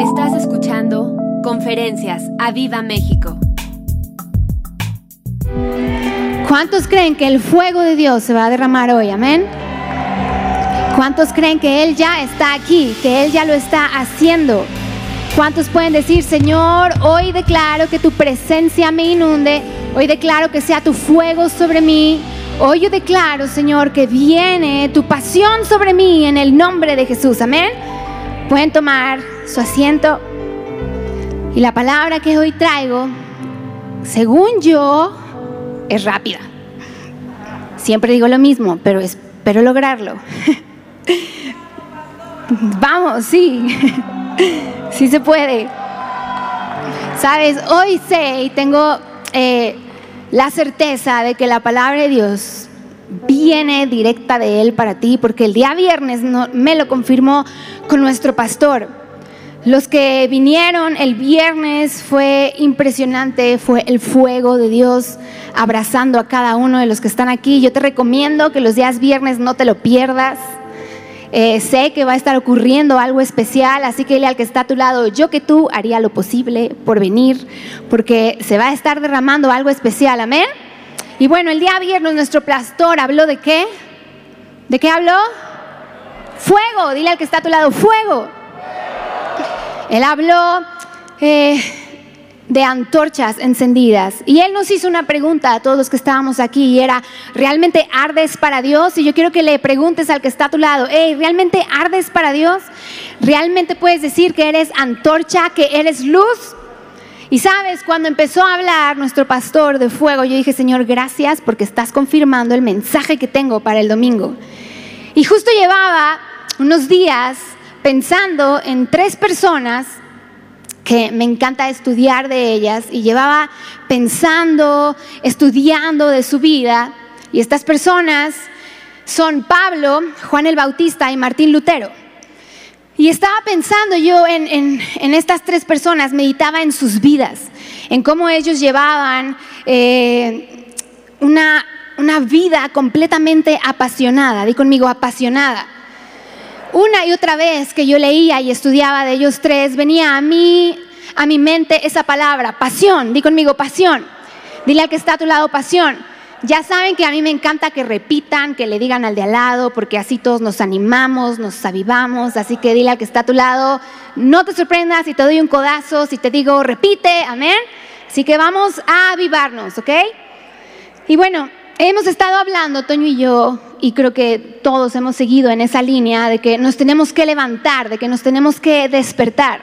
Estás escuchando Conferencias a Viva México. ¿Cuántos creen que el fuego de Dios se va a derramar hoy? Amén. ¿Cuántos creen que Él ya está aquí, que Él ya lo está haciendo? ¿Cuántos pueden decir, Señor, hoy declaro que tu presencia me inunde, hoy declaro que sea tu fuego sobre mí, hoy yo declaro, Señor, que viene tu pasión sobre mí en el nombre de Jesús, amén? Pueden tomar su asiento y la palabra que hoy traigo, según yo, es rápida. Siempre digo lo mismo, pero espero lograrlo. Vamos, sí, sí se puede. Sabes, hoy sé y tengo eh, la certeza de que la palabra de Dios viene directa de Él para ti, porque el día viernes me lo confirmó con nuestro pastor. Los que vinieron el viernes fue impresionante, fue el fuego de Dios abrazando a cada uno de los que están aquí. Yo te recomiendo que los días viernes no te lo pierdas. Eh, sé que va a estar ocurriendo algo especial, así que dile al que está a tu lado, yo que tú haría lo posible por venir, porque se va a estar derramando algo especial, amén. Y bueno, el día viernes nuestro pastor habló de qué? ¿De qué habló? Fuego, dile al que está a tu lado, fuego. Él habló eh, de antorchas encendidas y él nos hizo una pregunta a todos los que estábamos aquí y era, ¿realmente ardes para Dios? Y yo quiero que le preguntes al que está a tu lado, ¿realmente ardes para Dios? ¿Realmente puedes decir que eres antorcha, que eres luz? Y sabes, cuando empezó a hablar nuestro pastor de fuego, yo dije, Señor, gracias porque estás confirmando el mensaje que tengo para el domingo. Y justo llevaba unos días pensando en tres personas que me encanta estudiar de ellas y llevaba pensando, estudiando de su vida. Y estas personas son Pablo, Juan el Bautista y Martín Lutero. Y estaba pensando yo en, estas tres personas, meditaba en sus vidas, en cómo ellos llevaban eh, una, una vida completamente apasionada, di conmigo apasionada. Una y otra vez que yo leía y estudiaba de ellos tres, venía a mí, a mi mente esa palabra, pasión. Di conmigo, pasión. Dile al que está a tu lado, pasión. Ya saben que a mí me encanta que repitan, que le digan al de al lado, porque así todos nos animamos, nos avivamos. Así que dile al que está a tu lado, no te sorprendas si te doy un codazo, si te digo repite, amén. Así que vamos a avivarnos, ¿ok? Y bueno, hemos estado hablando, Toño y yo, y creo que todos hemos seguido en esa línea de que nos tenemos que levantar, de que nos tenemos que despertar.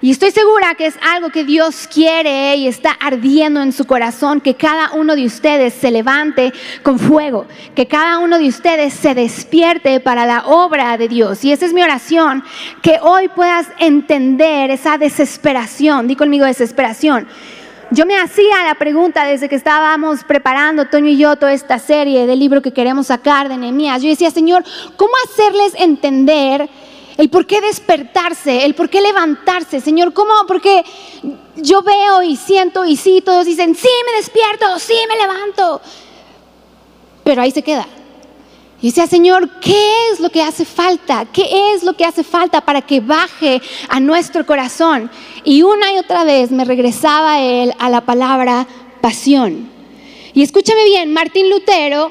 Y estoy segura que es algo que Dios quiere y está ardiendo en su corazón, que cada uno de ustedes se levante con fuego, que cada uno de ustedes se despierte para la obra de Dios. Y esa es mi oración, que hoy puedas entender esa desesperación, di conmigo desesperación yo me hacía la pregunta desde que estábamos preparando, Toño y yo, toda esta serie del libro que queremos sacar de Nehemías. Yo decía, Señor, ¿cómo hacerles entender el por qué despertarse, el por qué levantarse? Señor, ¿cómo? Porque yo veo y siento y sí, todos dicen, sí, me despierto, sí, me levanto. Pero ahí se queda. Y decía, Señor, ¿qué es lo que hace falta? ¿Qué es lo que hace falta para que baje a nuestro corazón? Y una y otra vez me regresaba él a la palabra pasión. Y escúchame bien, Martín Lutero,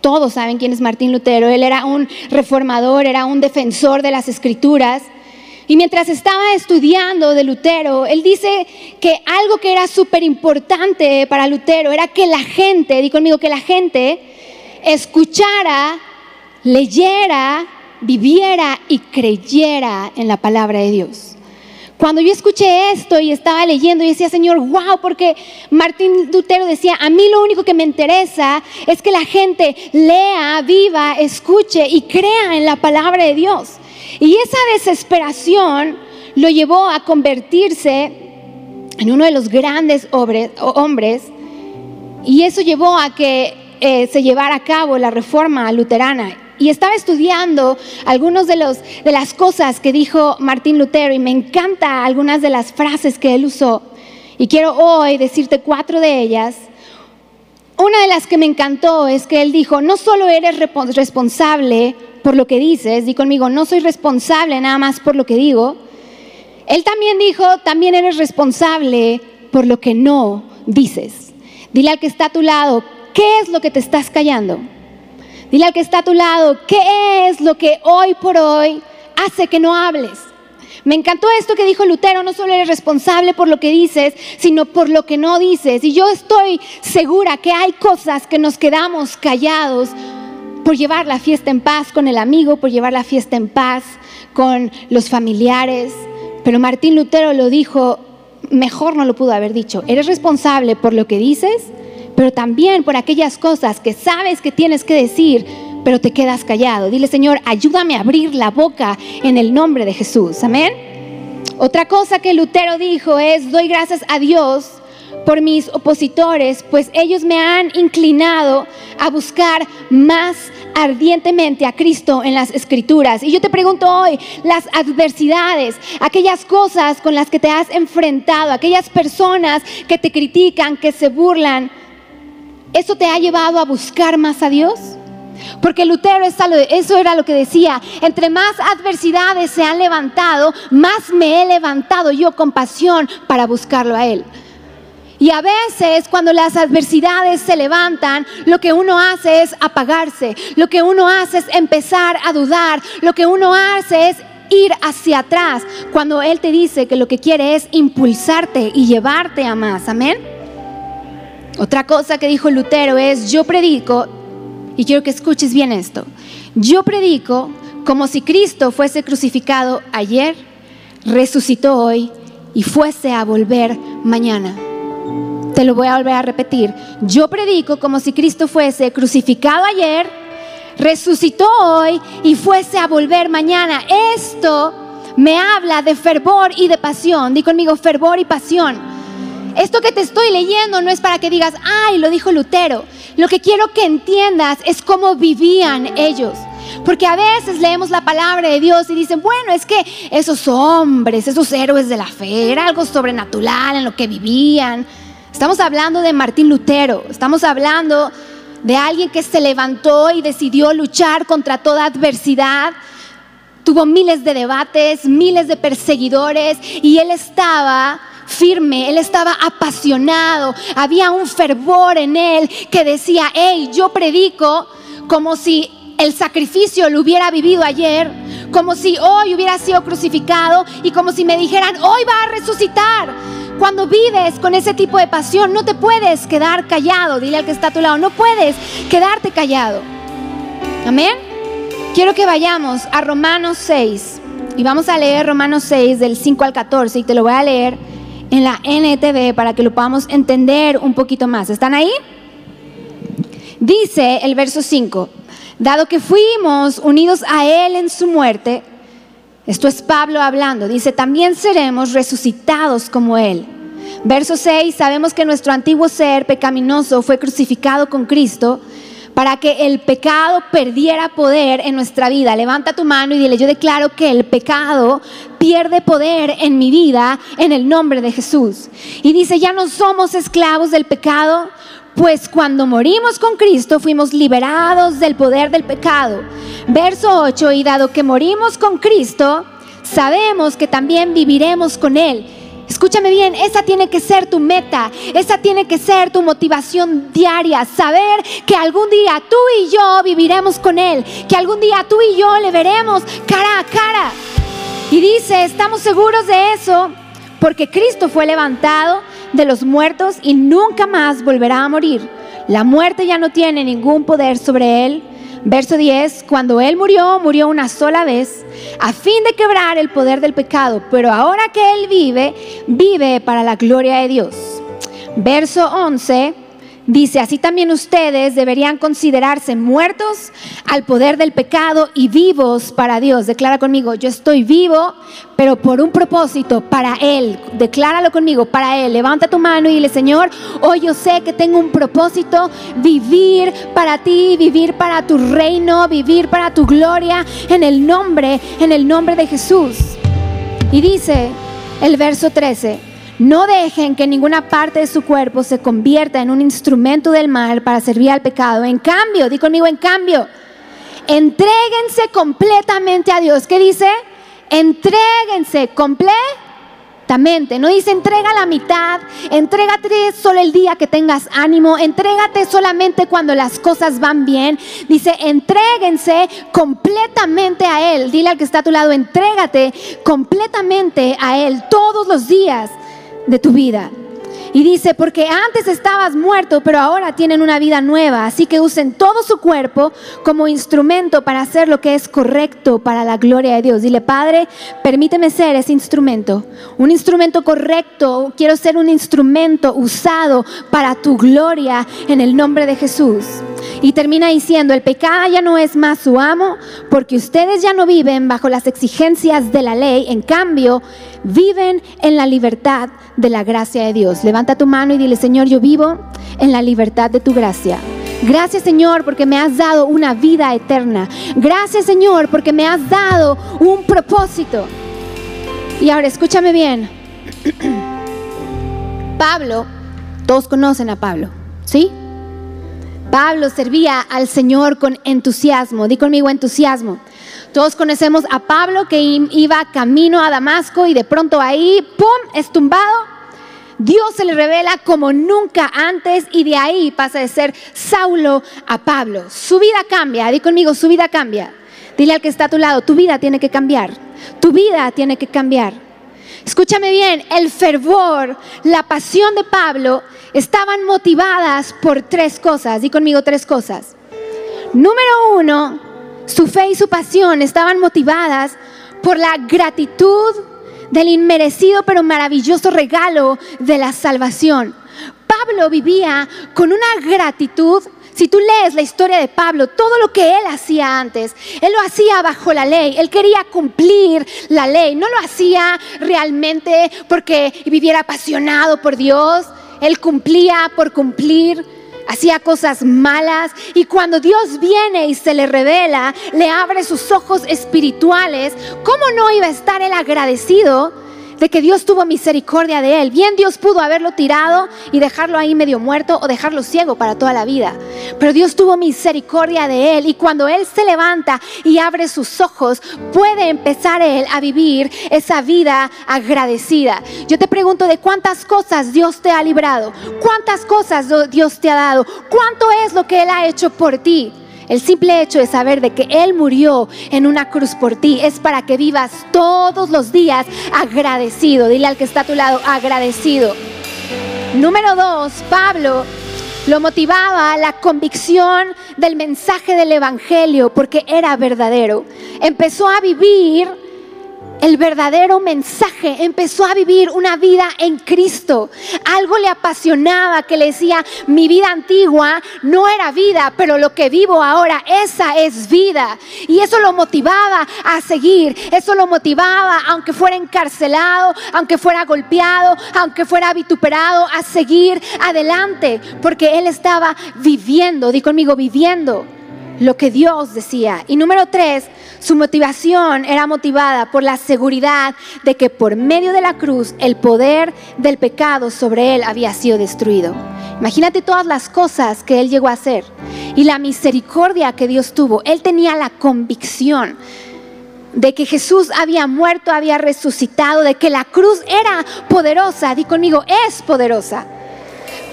todos saben quién es Martín Lutero, él era un reformador, era un defensor de las escrituras. Y mientras estaba estudiando de Lutero, él dice que algo que era súper importante para Lutero era que la gente, di conmigo, que la gente escuchara, leyera, viviera y creyera en la palabra de Dios. Cuando yo escuché esto y estaba leyendo y decía, Señor, wow, porque Martín Lutero decía, a mí lo único que me interesa es que la gente lea, viva, escuche y crea en la palabra de Dios. Y esa desesperación lo llevó a convertirse en uno de los grandes hombres y eso llevó a que eh, se llevara a cabo la reforma luterana. Y estaba estudiando algunas de, de las cosas que dijo Martín Lutero y me encanta algunas de las frases que él usó. Y quiero hoy decirte cuatro de ellas. Una de las que me encantó es que él dijo, no solo eres responsable por lo que dices, di conmigo, no soy responsable nada más por lo que digo. Él también dijo, también eres responsable por lo que no dices. Dile al que está a tu lado, ¿qué es lo que te estás callando? Dile al que está a tu lado, ¿qué es lo que hoy por hoy hace que no hables? Me encantó esto que dijo Lutero, no solo eres responsable por lo que dices, sino por lo que no dices. Y yo estoy segura que hay cosas que nos quedamos callados por llevar la fiesta en paz con el amigo, por llevar la fiesta en paz con los familiares. Pero Martín Lutero lo dijo, mejor no lo pudo haber dicho. Eres responsable por lo que dices, pero también por aquellas cosas que sabes que tienes que decir, pero te quedas callado. Dile, Señor, ayúdame a abrir la boca en el nombre de Jesús. Amén. Otra cosa que Lutero dijo es, doy gracias a Dios por mis opositores, pues ellos me han inclinado a buscar más ardientemente a Cristo en las escrituras. Y yo te pregunto hoy, las adversidades, aquellas cosas con las que te has enfrentado, aquellas personas que te critican, que se burlan, ¿eso te ha llevado a buscar más a Dios? Porque Lutero eso era lo que decía, entre más adversidades se han levantado, más me he levantado yo con pasión para buscarlo a Él. Y a veces cuando las adversidades se levantan, lo que uno hace es apagarse, lo que uno hace es empezar a dudar, lo que uno hace es ir hacia atrás, cuando Él te dice que lo que quiere es impulsarte y llevarte a más. Amén. Otra cosa que dijo Lutero es, yo predico y quiero que escuches bien esto. Yo predico como si Cristo fuese crucificado ayer, resucitó hoy y fuese a volver mañana. Te lo voy a volver a repetir. Yo predico como si Cristo fuese crucificado ayer, resucitó hoy y fuese a volver mañana. Esto me habla de fervor y de pasión. Di conmigo fervor y pasión. Esto que te estoy leyendo no es para que digas, ay, lo dijo Lutero. Lo que quiero que entiendas es cómo vivían ellos. Porque a veces leemos la palabra de Dios y dicen, bueno, es que esos hombres, esos héroes de la fe, era algo sobrenatural en lo que vivían. Estamos hablando de Martín Lutero, estamos hablando de alguien que se levantó y decidió luchar contra toda adversidad. Tuvo miles de debates, miles de perseguidores y él estaba firme, él estaba apasionado, había un fervor en él que decía, hey, yo predico como si el sacrificio lo hubiera vivido ayer, como si hoy hubiera sido crucificado y como si me dijeran, hoy va a resucitar. Cuando vives con ese tipo de pasión, no te puedes quedar callado. Dile al que está a tu lado, no puedes quedarte callado. Amén. Quiero que vayamos a Romanos 6 y vamos a leer Romanos 6 del 5 al 14 y te lo voy a leer en la NTV para que lo podamos entender un poquito más. ¿Están ahí? Dice el verso 5, dado que fuimos unidos a Él en su muerte, esto es Pablo hablando, dice, también seremos resucitados como Él. Verso 6, sabemos que nuestro antiguo ser pecaminoso fue crucificado con Cristo para que el pecado perdiera poder en nuestra vida. Levanta tu mano y dile, yo declaro que el pecado pierde poder en mi vida en el nombre de Jesús. Y dice, ya no somos esclavos del pecado, pues cuando morimos con Cristo fuimos liberados del poder del pecado. Verso 8, y dado que morimos con Cristo, sabemos que también viviremos con Él Escúchame bien, esa tiene que ser tu meta, esa tiene que ser tu motivación diaria, saber que algún día tú y yo viviremos con Él, que algún día tú y yo le veremos cara a cara. Y dice, estamos seguros de eso porque Cristo fue levantado de los muertos y nunca más volverá a morir. La muerte ya no tiene ningún poder sobre Él Verso 10, cuando Él murió, murió una sola vez a fin de quebrar el poder del pecado, pero ahora que Él vive, vive para la gloria de Dios. Verso 11, Dice, así también ustedes deberían considerarse muertos al poder del pecado y vivos para Dios. Declara conmigo, yo estoy vivo, pero por un propósito, para Él. Decláralo conmigo, para Él. Levanta tu mano y dile, Señor, hoy yo sé que tengo un propósito, vivir para ti, vivir para tu reino, vivir para tu gloria, en el nombre, en el nombre de Jesús. Y dice el verso 13. No dejen que ninguna parte de su cuerpo se convierta en un instrumento del mal para servir al pecado. En cambio, di conmigo, en cambio, entréguense completamente a Dios. ¿Qué dice? Entréguense completamente. No dice entrega la mitad, entrégate solo el día que tengas ánimo, entrégate solamente cuando las cosas van bien. Dice, entréguense completamente a Él. Dile al que está a tu lado, entrégate completamente a Él todos los días de tu vida. Y dice, porque antes estabas muerto, pero ahora tienen una vida nueva. Así que usen todo su cuerpo como instrumento para hacer lo que es correcto para la gloria de Dios. Dile, Padre, permíteme ser ese instrumento. Un instrumento correcto. Quiero ser un instrumento usado para tu gloria en el nombre de Jesús. Y termina diciendo, el pecado ya no es más su amo, porque ustedes ya no viven bajo las exigencias de la ley. En cambio, viven en la libertad de la gracia de Dios. Levanta tu mano y dile, Señor, yo vivo en la libertad de tu gracia. Gracias Señor porque me has dado una vida eterna. Gracias Señor porque me has dado un propósito. Y ahora escúchame bien. Pablo, todos conocen a Pablo, ¿sí? Pablo servía al Señor con entusiasmo. Di conmigo entusiasmo. Todos conocemos a Pablo que iba camino a Damasco y de pronto ahí, ¡pum!, es tumbado. Dios se le revela como nunca antes y de ahí pasa de ser Saulo a Pablo. Su vida cambia, di conmigo, su vida cambia. Dile al que está a tu lado, tu vida tiene que cambiar. Tu vida tiene que cambiar. Escúchame bien, el fervor, la pasión de Pablo estaban motivadas por tres cosas. Di conmigo tres cosas. Número uno, su fe y su pasión estaban motivadas por la gratitud del inmerecido pero maravilloso regalo de la salvación. Pablo vivía con una gratitud si tú lees la historia de Pablo, todo lo que él hacía antes, él lo hacía bajo la ley, él quería cumplir la ley, no lo hacía realmente porque viviera apasionado por Dios, él cumplía por cumplir hacía cosas malas. Y cuando Dios viene y se le revela, le abre sus ojos espirituales, ¿cómo no iba a estar él agradecido? De que Dios tuvo misericordia de él. Bien Dios pudo haberlo tirado y dejarlo ahí medio muerto o dejarlo ciego para toda la vida. Pero Dios tuvo misericordia de él y cuando él se levanta y abre sus ojos, puede empezar él a vivir esa vida agradecida. Yo te pregunto de cuántas cosas Dios te ha librado, cuántas cosas Dios te ha dado, cuánto es lo que él ha hecho por ti. El simple hecho de saber de que Él murió en una cruz por ti es para que vivas todos los días agradecido. Dile al que está a tu lado, agradecido. Número dos, Pablo lo motivaba la convicción del mensaje del Evangelio porque era verdadero. Empezó a vivir el verdadero mensaje, empezó a vivir una vida en Cristo. Algo le apasionaba que le decía, mi vida antigua no era vida, pero lo que vivo ahora, esa es vida. Y eso lo motivaba a seguir, eso lo motivaba, aunque fuera encarcelado, aunque fuera golpeado, aunque fuera vituperado, a seguir adelante, porque él estaba viviendo, di conmigo, viviendo lo que Dios decía. Y número tres, su motivación era motivada por la seguridad de que por medio de la cruz el poder del pecado sobre él había sido destruido. Imagínate todas las cosas que él llegó a hacer y la misericordia que Dios tuvo. Él tenía la convicción de que Jesús había muerto, había resucitado, de que la cruz era poderosa. Di conmigo, es poderosa.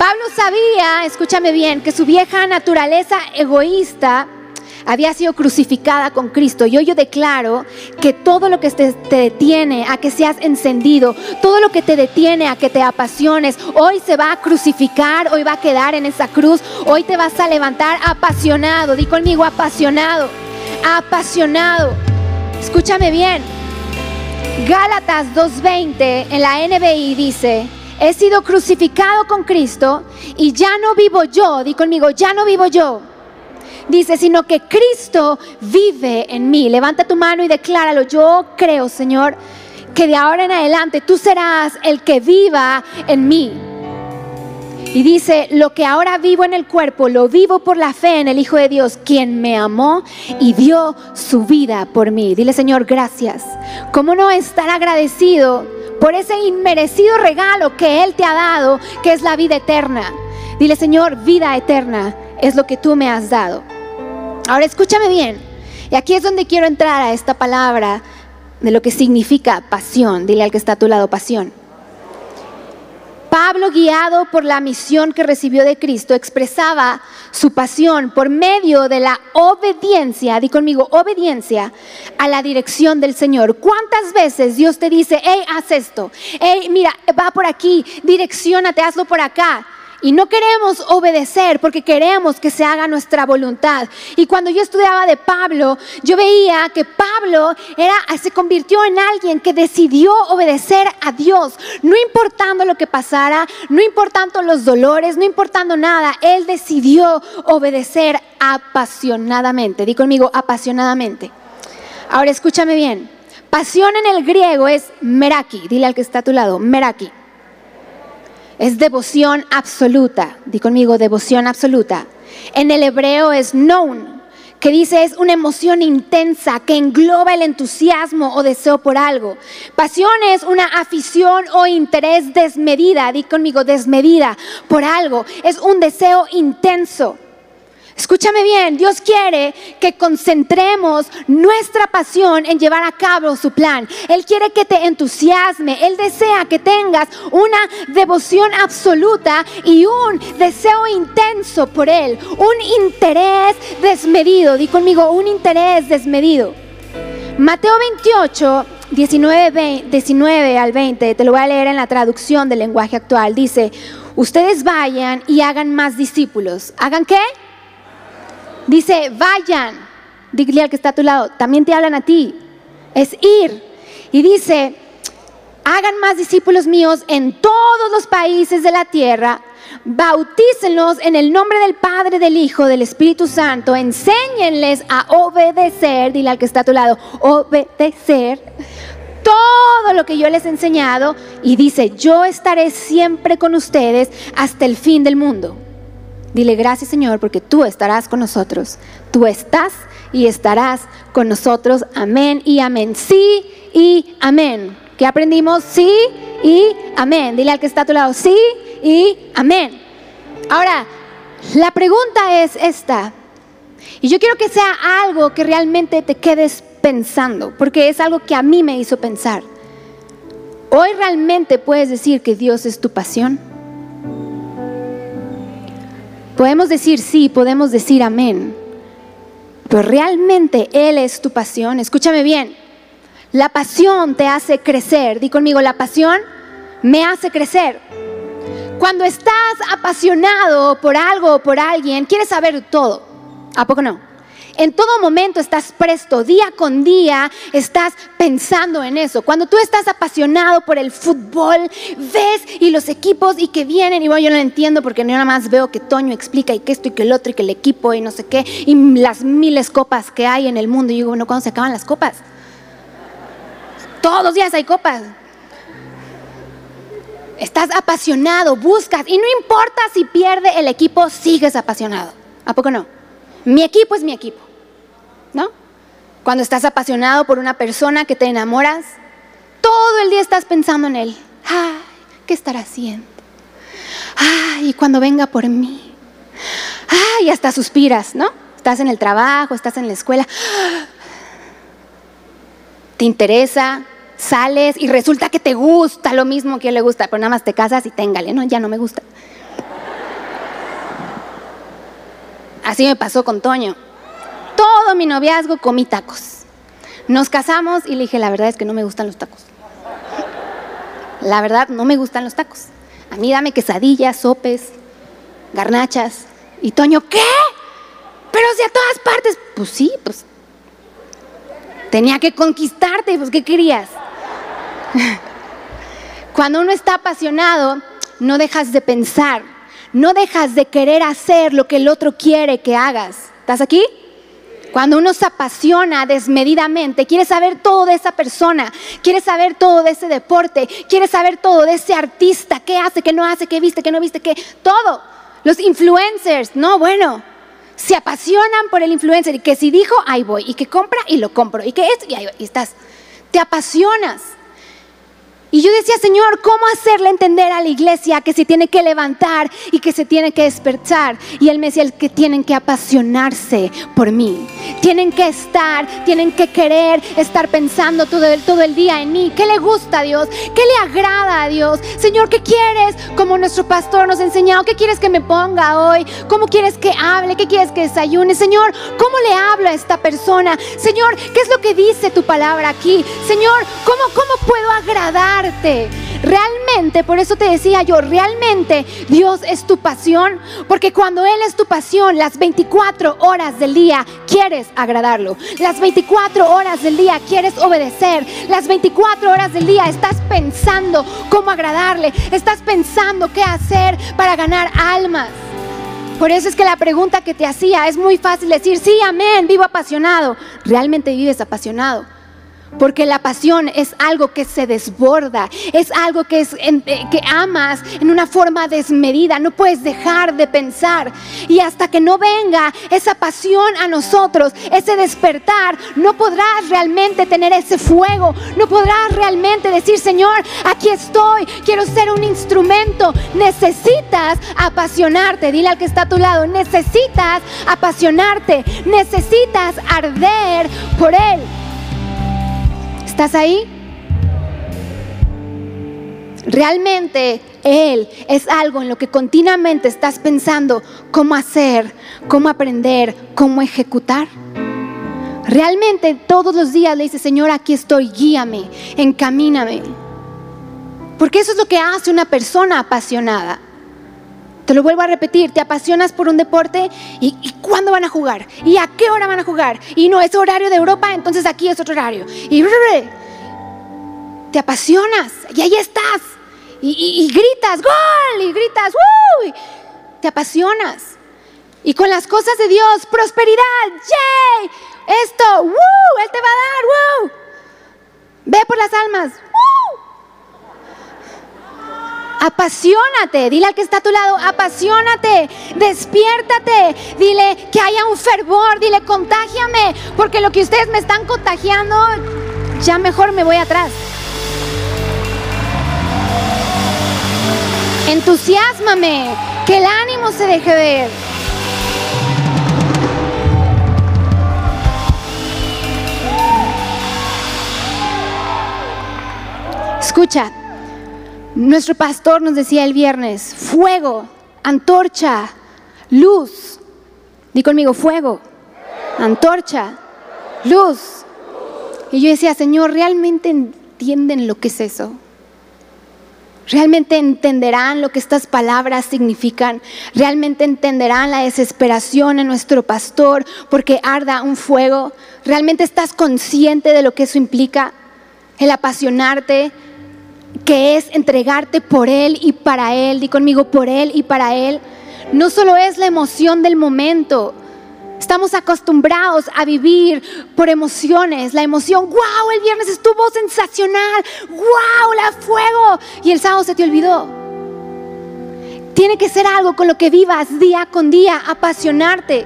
Pablo sabía, escúchame bien, que su vieja naturaleza egoísta había sido crucificada con Cristo. Y hoy yo declaro que todo lo que te, detiene a que seas encendido, todo lo que te detiene a que te apasiones, hoy se va a crucificar, hoy va a quedar en esa cruz, hoy te vas a levantar apasionado. Di conmigo apasionado, apasionado. Escúchame bien. Gálatas 2.20 en la NBI dice, he sido crucificado con Cristo y ya no vivo yo, di conmigo, ya no vivo yo dice, sino que Cristo vive en mí. Levanta tu mano y decláralo. Yo creo, Señor, que de ahora en adelante tú serás el que viva en mí. Y dice, lo que ahora vivo en el cuerpo, lo vivo por la fe en el Hijo de Dios, quien me amó y dio su vida por mí. Dile, Señor, gracias. ¿Cómo no estar agradecido por ese inmerecido regalo que Él te ha dado, que es la vida eterna? Dile, Señor, vida eterna es lo que tú me has dado. Ahora escúchame bien. Y aquí es donde quiero entrar a esta palabra de lo que significa pasión. Dile al que está a tu lado pasión. Pablo, guiado por la misión que recibió de Cristo, expresaba su pasión por medio de la obediencia, di conmigo, obediencia a la dirección del Señor. ¿Cuántas veces Dios te dice, hey, haz esto? Hey, mira, va por aquí, direccionate, hazlo por acá? Y no queremos obedecer porque queremos que se haga nuestra voluntad. Y cuando yo estudiaba de Pablo, yo veía que Pablo se convirtió en alguien que decidió obedecer a Dios, no importando lo que pasara, no importando los dolores, no importando nada, él decidió obedecer apasionadamente. Di conmigo, apasionadamente. Ahora escúchame bien. Pasión en el griego es meraki. Dile al que está a tu lado, meraki. Es devoción absoluta. Di conmigo, devoción absoluta. En el hebreo es known, que dice es una emoción intensa que engloba el entusiasmo o deseo por algo. Pasión es una afición o interés desmedida, di conmigo, desmedida por algo. Es un deseo intenso. Escúchame bien, Dios quiere que concentremos nuestra pasión en llevar a cabo su plan. Él quiere que te entusiasme, Él desea que tengas una devoción absoluta y un deseo intenso por Él, un interés desmedido. Di conmigo, un interés desmedido. Mateo 28, 19, 19 al 20, te lo voy a leer en la traducción del lenguaje actual. Dice, ustedes vayan y hagan más discípulos. ¿Hagan qué? Dice, vayan. Dile al que está a tu lado, también te hablan a ti. Es ir. Y dice, hagan más discípulos míos en todos los países de la tierra, bautícenlos en el nombre del Padre, del Hijo, del Espíritu Santo, enséñenles a obedecer, dile al que está a tu lado, obedecer todo lo que yo les he enseñado y dice, yo estaré siempre con ustedes hasta el fin del mundo. Dile gracias Señor porque tú estarás con nosotros. Tú estás y estarás con nosotros. Amén y amén. Sí y amén. ¿Qué aprendimos? Sí y amén. Dile al que está a tu lado, sí y amén. Ahora, la pregunta es esta. Y yo quiero que sea algo que realmente te quedes pensando, porque es algo que a mí me hizo pensar. Hoy realmente puedes decir que Dios es tu pasión. Podemos decir sí, podemos decir amén, pero realmente Él es tu pasión. Escúchame bien, la pasión te hace crecer. Di conmigo, la pasión me hace crecer. Cuando estás apasionado por algo o por alguien, quieres saber todo. ¿A poco no? En todo momento estás presto, día con día estás pensando en eso. Cuando tú estás apasionado por el fútbol, ves y los equipos y que vienen, y bueno, yo no lo entiendo porque yo nada más veo que Toño explica y que esto y que el otro y que el equipo y no sé qué, y las miles copas que hay en el mundo. Y digo, bueno, ¿cuándo se acaban las copas? Todos los días hay copas. Estás apasionado, buscas, y no importa si pierde el equipo, sigues apasionado. ¿A poco no? Mi equipo es mi equipo, ¿no? Cuando estás apasionado por una persona que te enamoras, todo el día estás pensando en él. Ay, ¿qué estará haciendo? Ay, y cuando venga por mí. Ay, hasta suspiras, ¿no? Estás en el trabajo, estás en la escuela. Te interesa, sales y resulta que te gusta lo mismo que le gusta, pero nada más te casas y téngale, ¿no? Ya no me gusta. Así me pasó con Toño. Todo mi noviazgo comí tacos. Nos casamos y le dije, la verdad es que no me gustan los tacos. La verdad, no me gustan los tacos. A mí dame quesadillas, sopes, garnachas. Y Toño, ¿qué? Pero si a todas partes. Pues sí, pues. Tenía que conquistarte, pues ¿qué querías? Cuando uno está apasionado, no dejas de pensar, no dejas de querer hacer lo que el otro quiere que hagas. ¿Estás aquí? Cuando uno se apasiona desmedidamente, quiere saber todo de esa persona, quiere saber todo de ese deporte, quiere saber todo de ese artista, qué hace, qué no hace, qué viste, qué no viste, qué, todo. Los influencers, no, bueno, se apasionan por el influencer y que si dijo, ahí voy, y que compra y lo compro, y que esto, y ahí estás. Te apasionas. Y yo decía, Señor, ¿cómo hacerle entender a la iglesia que se tiene que levantar y que se tiene que despertar? Y Él me decía, que tienen que apasionarse por mí. Tienen que estar, tienen que querer estar pensando todo el, todo el día en mí. ¿Qué le gusta a Dios? ¿Qué le agrada a Dios? Señor, ¿qué quieres? Como nuestro pastor nos ha enseñado, ¿qué quieres que me ponga hoy? ¿Cómo quieres que hable? ¿Qué quieres que desayune? Señor, ¿cómo le hablo a esta persona? Señor, ¿qué es lo que dice tu palabra aquí? Señor, ¿cómo, cómo puedo agradar? Realmente, por eso te decía yo, realmente Dios es tu pasión, porque cuando Él es tu pasión, las 24 horas del día quieres agradarlo, las 24 horas del día quieres obedecer, las 24 horas del día estás pensando cómo agradarle, estás pensando qué hacer para ganar almas. Por eso es que la pregunta que te hacía es muy fácil decir, sí, amén, vivo apasionado. ¿Realmente vives apasionado? Porque la pasión es algo que se desborda, es algo que, es, eh, que amas en una forma desmedida, no puedes dejar de pensar. Y hasta que no venga esa pasión a nosotros, ese despertar, no podrás realmente tener ese fuego, no podrás realmente decir, Señor, aquí estoy, quiero ser un instrumento. Necesitas apasionarte, dile al que está a tu lado, necesitas apasionarte, necesitas arder por Él. ¿Estás ahí? Realmente Él es algo en lo que continuamente estás pensando cómo hacer, cómo aprender, cómo ejecutar. Realmente todos los días le dice, Señor, aquí estoy, guíame, encamíname. Porque eso es lo que hace una persona apasionada. Te lo vuelvo a repetir, te apasionas por un deporte y, cuándo van a jugar y a qué hora van a jugar. Y no es horario de Europa, entonces aquí es otro horario. Y te apasionas y ahí estás. Y, gritas, gol, y gritas, ¡Uy! Te apasionas. Y con las cosas de Dios, prosperidad, ¡yay! Esto, ¡Woo! Él te va a dar, ¡Woo! Ve por las almas, Apasionate, dile al que está a tu lado, apasionate, despiértate, dile que haya un fervor, dile contágiame, porque lo que ustedes me están contagiando, ya mejor me voy atrás. Entusiasmame, que el ánimo se deje ver. Escucha, nuestro pastor nos decía el viernes, fuego, antorcha, luz. Di conmigo, fuego, antorcha, luz. Y yo decía, Señor, ¿realmente entienden lo que es eso? ¿Realmente entenderán lo que estas palabras significan? ¿Realmente entenderán la desesperación en nuestro pastor porque arda un fuego? ¿Realmente estás consciente de lo que eso implica? El apasionarte, que es entregarte por Él y para Él. Di conmigo, por Él y para Él. No solo es la emoción del momento. Estamos acostumbrados a vivir por emociones. La emoción, wow, el viernes estuvo sensacional. Wow, la fuego. Y el sábado se te olvidó. Tiene que ser algo con lo que vivas día con día, apasionarte.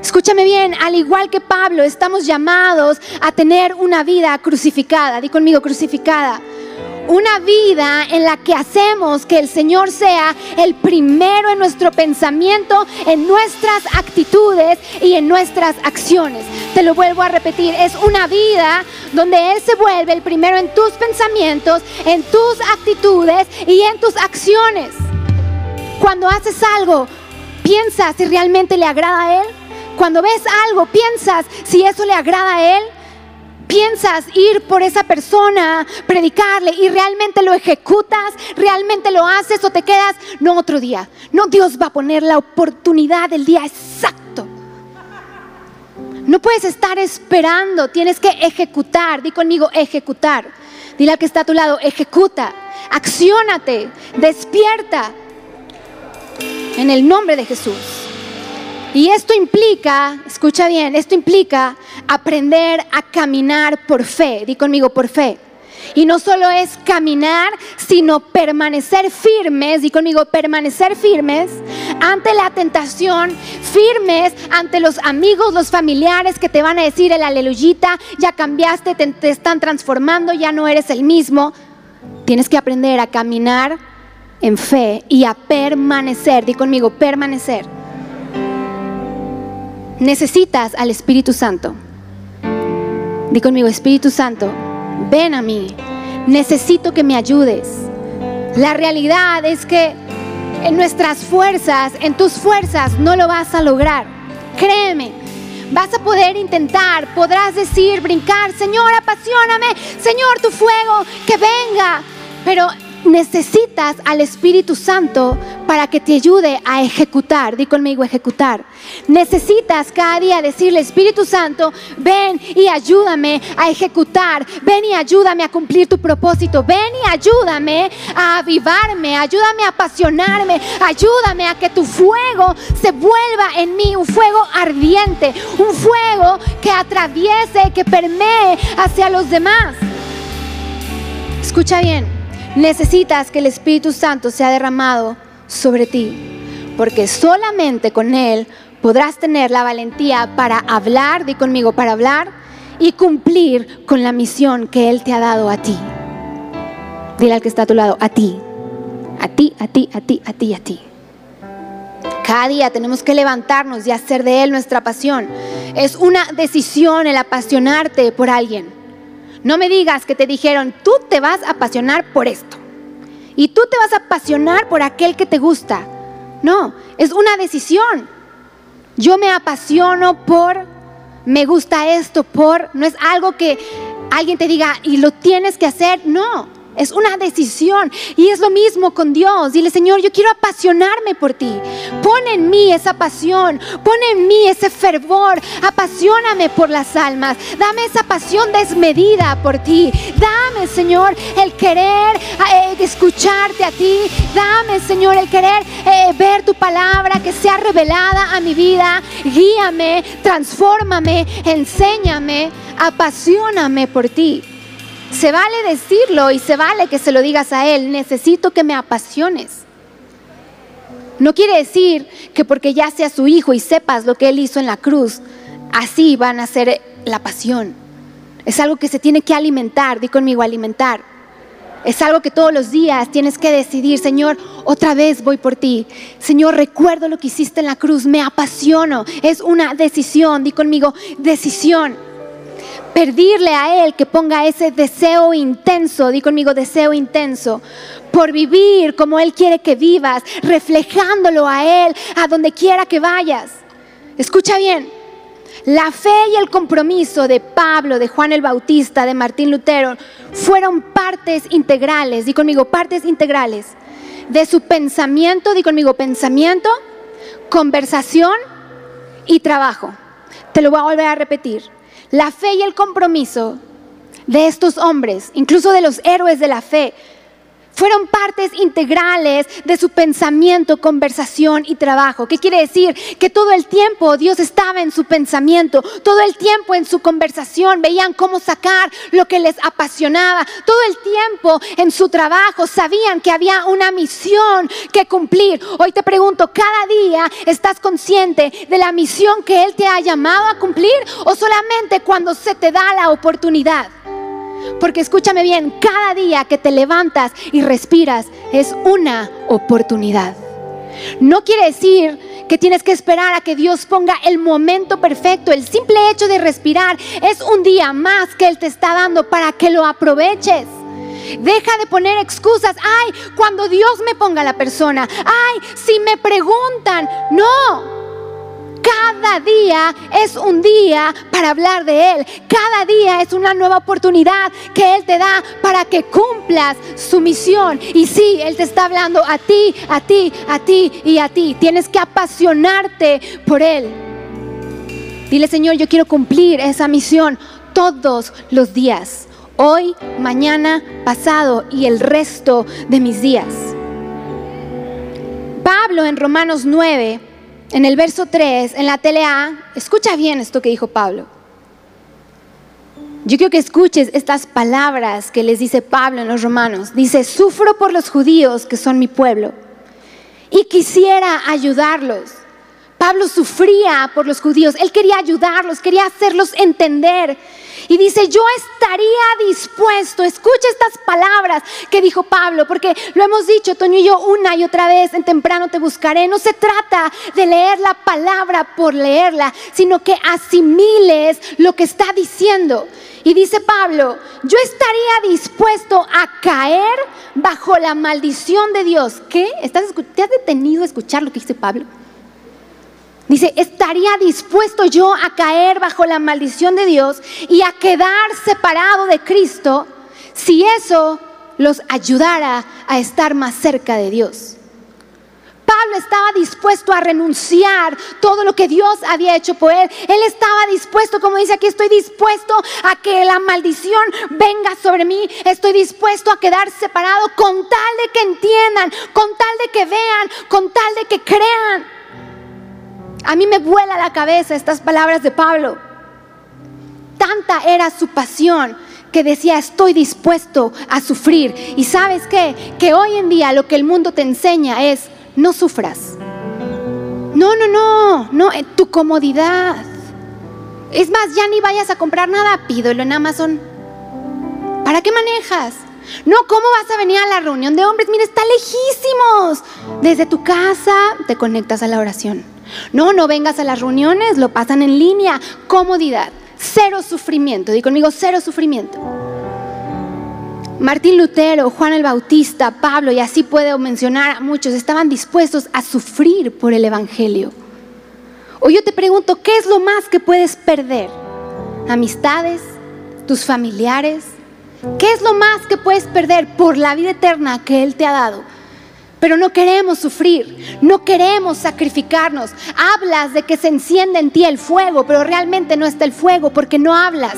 Escúchame bien, al igual que Pablo, estamos llamados a tener una vida crucificada. Di conmigo, crucificada una vida en la que hacemos que el Señor sea el primero en nuestro pensamiento, en nuestras actitudes y en nuestras acciones. Te lo vuelvo a repetir, es una vida donde Él se vuelve el primero en tus pensamientos, en tus actitudes y en tus acciones. Cuando haces algo, piensas si realmente le agrada a Él. Cuando ves algo, piensas si eso le agrada a Él piensas ir por esa persona, predicarle y realmente lo ejecutas, realmente lo haces o te quedas, no otro día. No, Dios va a poner la oportunidad del día exacto. No puedes estar esperando, tienes que ejecutar. Di conmigo, ejecutar. Dile al que está a tu lado, ejecuta, acciónate, despierta. En el nombre de Jesús. Y esto implica, escucha bien, esto implica aprender a caminar por fe. Di conmigo, por fe. Y no solo es caminar, sino permanecer firmes, di conmigo, permanecer firmes ante la tentación, firmes ante los amigos, los familiares que te van a decir el aleluyita, ya cambiaste, te, te están transformando, ya no eres el mismo. Tienes que aprender a caminar en fe y a permanecer. Di conmigo, permanecer. Necesitas al Espíritu Santo. Di conmigo, Espíritu Santo, ven a mí. Necesito que me ayudes. La realidad es que en nuestras fuerzas, en tus fuerzas, no lo vas a lograr. Créeme, vas a poder intentar, podrás decir, brincar, Señor, apasioname, Señor, tu fuego, que venga. Pero necesitas al Espíritu Santo para que te ayude a ejecutar. Di conmigo, ejecutar. Necesitas cada día decirle, Espíritu Santo, ven y ayúdame a ejecutar. Ven y ayúdame a cumplir tu propósito. Ven y ayúdame a avivarme. Ayúdame a apasionarme. Ayúdame a que tu fuego se vuelva en mí. Un fuego ardiente. Un fuego que atraviese, que permee hacia los demás. Escucha bien necesitas que el Espíritu Santo sea derramado sobre ti, porque solamente con Él podrás tener la valentía para hablar, di conmigo, para hablar y cumplir con la misión que Él te ha dado a ti. Dile al que está a tu lado, a ti, a ti, a ti, a ti, a ti, a ti. Cada día tenemos que levantarnos y hacer de Él nuestra pasión. Es una decisión el apasionarte por alguien. No me digas que te dijeron, tú te vas a apasionar por esto. Y tú te vas a apasionar por aquel que te gusta. No, es una decisión. Yo me apasiono por, me gusta esto, por, no es algo que alguien te diga y lo tienes que hacer. No, es una decisión. Y es lo mismo con Dios. Dile, Señor, yo quiero apasionarme por ti. Pon en mí esa pasión. Pon en mí ese fervor. Apasioname por las almas. Dame esa pasión desmedida por ti. Dame, Señor, el querer eh, escucharte a ti. Dame, Señor, el querer eh, ver tu palabra que sea revelada a mi vida. Guíame, transfórmame, enséñame, apasioname por ti. Se vale decirlo y se vale que se lo digas a Él. Necesito que me apasiones. No quiere decir que porque ya sea su hijo y sepas lo que Él hizo en la cruz, así van a ser la pasión. Es algo que se tiene que alimentar, di conmigo alimentar. Es algo que todos los días tienes que decidir, Señor, otra vez voy por ti. Señor, recuerdo lo que hiciste en la cruz, me apasiono. Es una decisión, di conmigo, decisión pedirle a Él que ponga ese deseo intenso, di conmigo deseo intenso, por vivir como Él quiere que vivas, reflejándolo a Él a donde quiera que vayas. Escucha bien, la fe y el compromiso de Pablo, de Juan el Bautista, de Martín Lutero, fueron partes integrales, di conmigo, partes integrales de su pensamiento, di conmigo, pensamiento, conversación y trabajo. Te lo voy a volver a repetir la fe y el compromiso de estos hombres, incluso de los héroes de la fe, fueron partes integrales de su pensamiento, conversación y trabajo. ¿Qué quiere decir? Que todo el tiempo Dios estaba en su pensamiento, todo el tiempo en su conversación, veían cómo sacar lo que les apasionaba, todo el tiempo en su trabajo sabían que había una misión que cumplir. Hoy te pregunto, ¿cada día estás consciente de la misión que Él te ha llamado a cumplir o solamente cuando se te da la oportunidad? Porque escúchame bien, cada día que te levantas y respiras es una oportunidad. No quiere decir que tienes que esperar a que Dios ponga el momento perfecto. El simple hecho de respirar es un día más que Él te está dando para que lo aproveches. Deja de poner excusas. Ay, cuando Dios me ponga la persona. Ay, si me preguntan. No. Cada día es un día para hablar de Él. Cada día es una nueva oportunidad que Él te da para que cumplas su misión. Y sí, Él te está hablando a ti, a ti, a ti y a ti. Tienes que apasionarte por Él. Dile, Señor, yo quiero cumplir esa misión todos los días. Hoy, mañana, pasado y el resto de mis días. Pablo en Romanos 9 en el verso 3, en la telea, escucha bien esto que dijo Pablo. Yo quiero que escuches estas palabras que les dice Pablo en los romanos. Dice, sufro por los judíos que son mi pueblo y quisiera ayudarlos. Pablo sufría por los judíos, él quería ayudarlos, quería hacerlos entender Y dice, yo estaría dispuesto, escucha estas palabras que dijo Pablo, porque lo hemos dicho, Toño y yo, una y otra vez, en temprano te buscaré. No se trata de leer la palabra por leerla, sino que asimiles lo que está diciendo. Y dice Pablo, yo estaría dispuesto a caer bajo la maldición de Dios. ¿Qué? ¿Estás, ¿Te has detenido a escuchar lo que dice Pablo? Dice, estaría dispuesto yo a caer bajo la maldición de Dios y a quedar separado de Cristo si eso los ayudara a estar más cerca de Dios. Pablo estaba dispuesto a renunciar todo lo que Dios había hecho por él. Él estaba dispuesto, como dice aquí, estoy dispuesto a que la maldición venga sobre mí. Estoy dispuesto a quedar separado con tal de que entiendan, con tal de que vean, con tal de que crean. A mí me vuela la cabeza estas palabras de Pablo. Tanta era su pasión que decía, estoy dispuesto a sufrir. Y sabes qué? Que hoy en día lo que el mundo te enseña es, no sufras. No, no, no, no, tu comodidad. Es más, ya ni vayas a comprar nada, pídelo en Amazon. ¿Para qué manejas? No, ¿cómo vas a venir a la reunión de hombres? Mira, está lejísimos. Desde tu casa te conectas a la oración. No, no vengas a las reuniones, lo pasan en línea. Comodidad, cero sufrimiento. Di conmigo, cero sufrimiento. Martín Lutero, Juan el Bautista, Pablo, y así puedo mencionar a muchos, estaban dispuestos a sufrir por el Evangelio. Hoy yo te pregunto, ¿qué es lo más que puedes perder? ¿Amistades? ¿Tus familiares? ¿Qué es lo más que puedes perder por la vida eterna que Él te ha dado? Pero no queremos sufrir, no queremos sacrificarnos. Hablas de que se enciende en ti el fuego, pero realmente no está el fuego porque no hablas.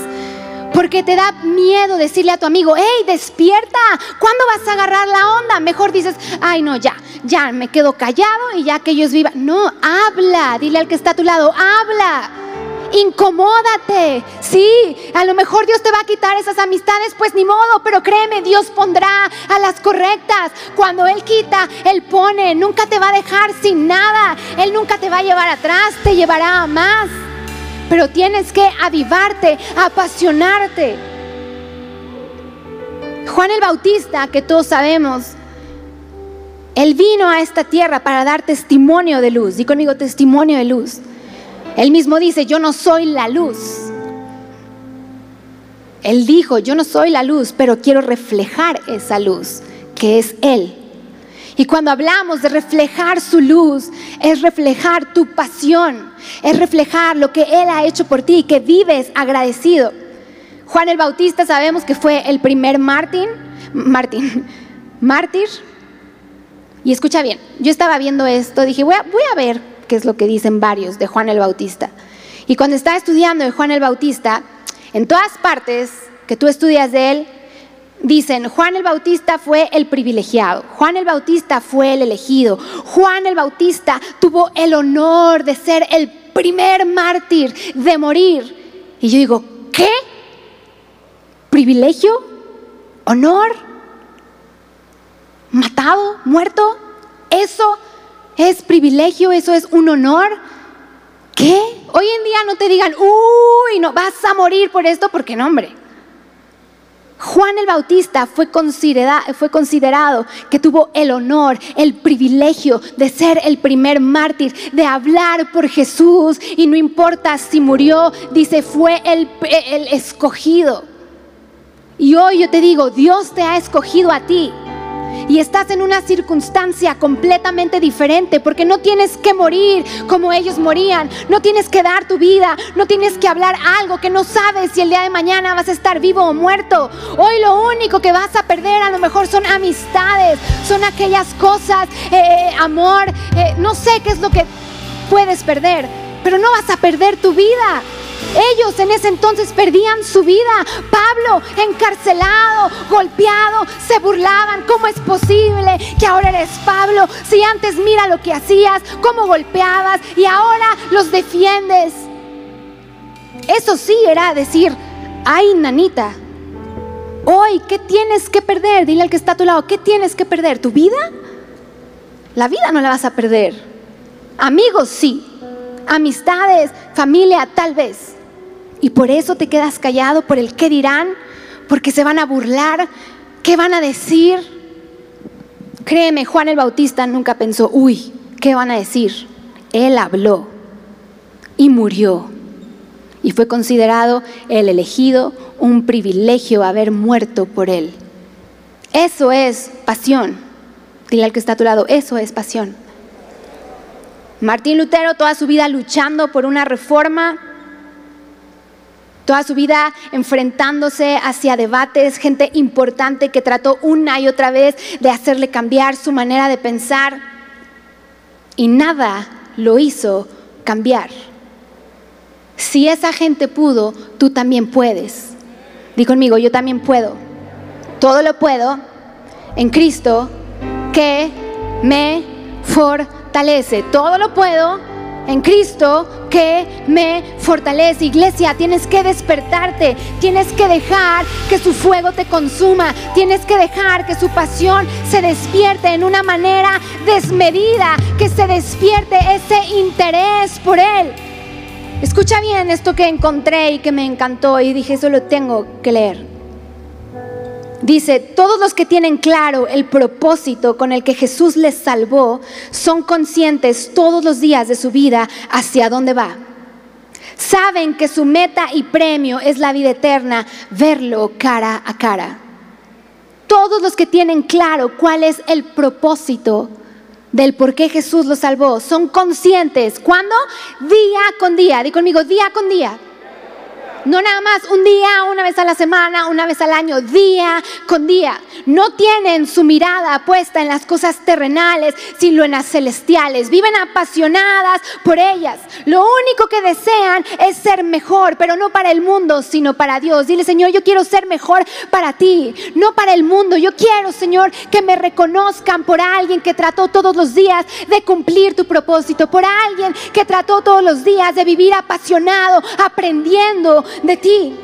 Porque te da miedo decirle a tu amigo, hey, despierta, ¿cuándo vas a agarrar la onda? Mejor dices, ay, no, ya, ya, me quedo callado y ya que ellos vivan. No, habla, dile al que está a tu lado, habla. Incomódate, sí, a lo mejor Dios te va a quitar esas amistades, pues ni modo, pero créeme, Dios pondrá a las correctas. Cuando Él quita, Él pone, nunca te va a dejar sin nada, Él nunca te va a llevar atrás, te llevará a más pero tienes que avivarte, apasionarte. Juan el Bautista, que todos sabemos, él vino a esta tierra para dar testimonio de luz. Di conmigo testimonio de luz. Él mismo dice, yo no soy la luz. Él dijo, yo no soy la luz, pero quiero reflejar esa luz, que es Él. Y cuando hablamos de reflejar su luz, es reflejar tu pasión, es reflejar lo que Él ha hecho por ti, que vives agradecido. Juan el Bautista sabemos que fue el primer mártir, Martín, mártir. Y escucha bien, yo estaba viendo esto, dije, voy a ver qué es lo que dicen varios de Juan el Bautista. Y cuando estaba estudiando de Juan el Bautista, en todas partes que tú estudias de él, dicen, Juan el Bautista fue el privilegiado, Juan el Bautista fue el elegido, Juan el Bautista tuvo el honor de ser el primer mártir, de morir. Y yo digo, ¿qué? ¿Privilegio? ¿Honor? ¿Matado? ¿Muerto? ¿Eso es privilegio? ¿Eso es un honor? ¿Qué? Hoy en día no te digan, uy, no vas a morir por esto, porque no, hombre. Juan el Bautista fue, fue, considerado que tuvo el honor, el privilegio de ser el primer mártir, de hablar por Jesús y no importa si murió, dice, fue el, el escogido. Y hoy yo te digo, Dios te ha escogido a ti y estás en una circunstancia completamente diferente porque no tienes que morir como ellos morían, no tienes que dar tu vida, no tienes que hablar algo que no sabes si el día de mañana vas a estar vivo o muerto. Hoy lo único que vas a perder a lo mejor son amistades, son aquellas cosas, eh, eh, amor, eh, no sé qué es lo que puedes perder, pero no vas a perder tu vida. Ellos en ese entonces perdían su vida. Pablo encarcelado, golpeado, se burlaban. ¿Cómo es posible que ahora eres Pablo? Si antes mira lo que hacías, cómo golpeabas y ahora los defiendes. Eso sí era decir, ay, nanita, hoy, ¿qué tienes que perder? Dile al que está a tu lado, ¿qué tienes que perder? ¿Tu vida? La vida no la vas a perder. Amigos, sí. Amistades, familia, tal vez Y por eso te quedas callado, por el qué dirán, porque se van a burlar, qué van a decir. Créeme, Juan el Bautista nunca pensó, uy, ¿qué van a decir? Él habló y murió. Y fue considerado el elegido, un privilegio haber muerto por él. Eso es pasión. Dile al que está a tu lado, eso es pasión. Martín Lutero toda su vida luchando por una reforma, toda su vida enfrentándose hacia debates, gente importante que trató una y otra vez de hacerle cambiar su manera de pensar y nada lo hizo cambiar. Si esa gente pudo, tú también puedes. Di conmigo, yo también puedo. Todo lo puedo en Cristo que me fortalece. Todo lo puedo en Cristo que me fortalece. Iglesia, tienes que despertarte, tienes que dejar que su fuego te consuma, tienes que dejar que su pasión se despierte en una manera desmedida, que se despierte ese interés por Él. Escucha bien esto que encontré y que me encantó y dije, eso lo tengo que leer. Dice, todos los que tienen claro el propósito con el que Jesús les salvó son conscientes todos los días de su vida hacia dónde va. Saben que su meta y premio es la vida eterna, verlo cara a cara. Todos los que tienen claro cuál es el propósito del por qué Jesús los salvó son conscientes. ¿Cuándo? Día con día. Di conmigo, día con día no nada más un día, una vez a la semana, una vez al año, día con día. No tienen su mirada puesta en las cosas terrenales, sino en las celestiales. Viven apasionadas por ellas. Lo único que desean es ser mejor, pero no para el mundo, sino para Dios. Dile, Señor, yo quiero ser mejor para ti, no para el mundo. Yo quiero, Señor, que me reconozcan por alguien que trató todos los días de cumplir tu propósito, por alguien que trató todos los días de vivir apasionado, aprendiendo, de ti.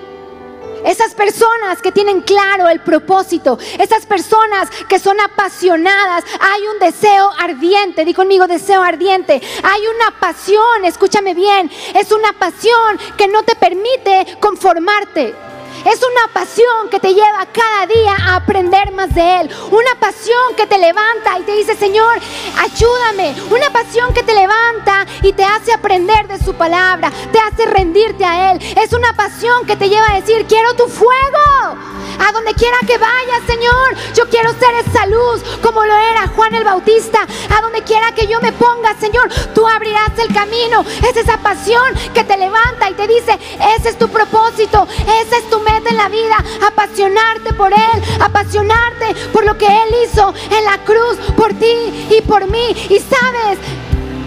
Esas personas que tienen claro el propósito, esas personas que son apasionadas, hay un deseo ardiente, di conmigo deseo ardiente, hay una pasión, escúchame bien, es una pasión que no te permite conformarte. Es una pasión que te lleva cada día a aprender más de Él. Una pasión que te levanta y te dice, Señor, ayúdame. Una pasión que te levanta y te hace aprender de su palabra. Te hace rendirte a Él. Es una pasión que te lleva a decir, quiero tu fuego. A donde quiera que vayas, Señor. Yo quiero ser esa luz como lo era Juan el Bautista. A donde quiera que yo me ponga, Señor, tú abrirás el camino. Es esa pasión que te levanta y te dice, ese es tu propósito. Esa es tu en la vida, apasionarte por Él, apasionarte por lo que Él hizo en la cruz, por ti y por mí. Y sabes,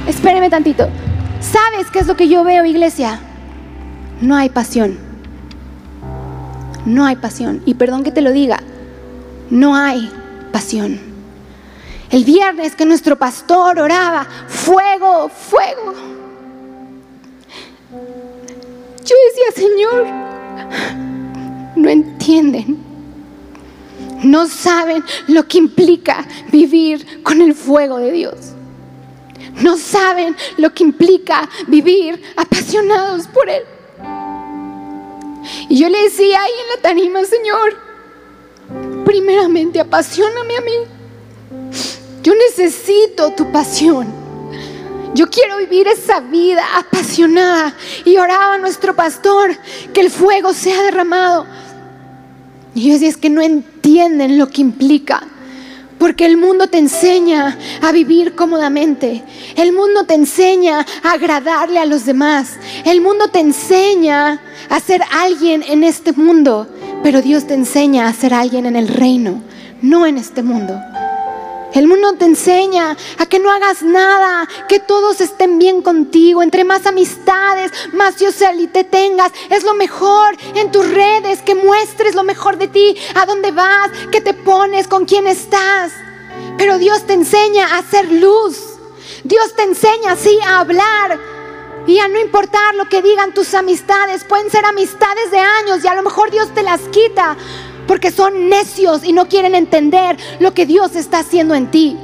espéreme tantito, ¿sabes qué es lo que yo veo, iglesia? No hay pasión. No hay pasión. Y perdón que te lo diga, no hay pasión. El viernes que nuestro pastor oraba, fuego, fuego. Yo decía, Señor, no entienden. No saben lo que implica vivir con el fuego de Dios. No saben lo que implica vivir apasionados por Él. Y yo le decía ahí en la tarima, Señor, primeramente apasioname a mí. Yo necesito tu pasión. Yo quiero vivir esa vida apasionada. Y oraba a nuestro pastor que el fuego sea derramado. Y yo decía, es que no entienden lo que implica. Porque el mundo te enseña a vivir cómodamente. El mundo te enseña a agradarle a los demás. El mundo te enseña a ser alguien en este mundo. Pero Dios te enseña a ser alguien en el reino, no en este mundo. El mundo te enseña a que no hagas nada, que todos estén bien contigo. Entre más amistades, más te tengas, es lo mejor en tus redes, que muestres lo mejor de ti, a dónde vas, que te pones, con quién estás. Pero Dios te enseña a hacer luz. Dios te enseña así a hablar y a no importar lo que digan tus amistades. Pueden ser amistades de años y a lo mejor Dios te las quita porque son necios y no quieren entender lo que Dios está haciendo en ti.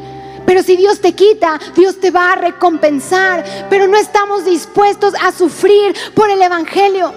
Pero si Dios te quita, Dios te va a recompensar. Pero no estamos dispuestos a sufrir por el Evangelio.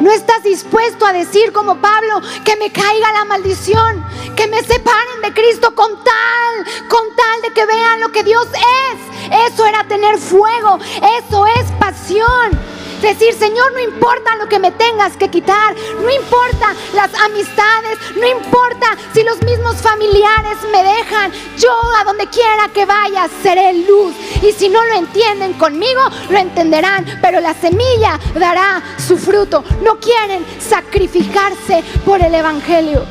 No estás dispuesto a decir como Pablo que me caiga la maldición, que me separen de Cristo con tal, con tal de que vean lo que Dios es. Eso era tener fuego, eso es pasión. Decir, Señor, no importa lo que me tengas que quitar, no importa las amistades, no importa si los mismos familiares me dejan, yo a donde quiera que vaya seré luz. Y si no lo entienden conmigo, lo entenderán, pero la semilla dará su fruto. No quieren sacrificarse por el Evangelio.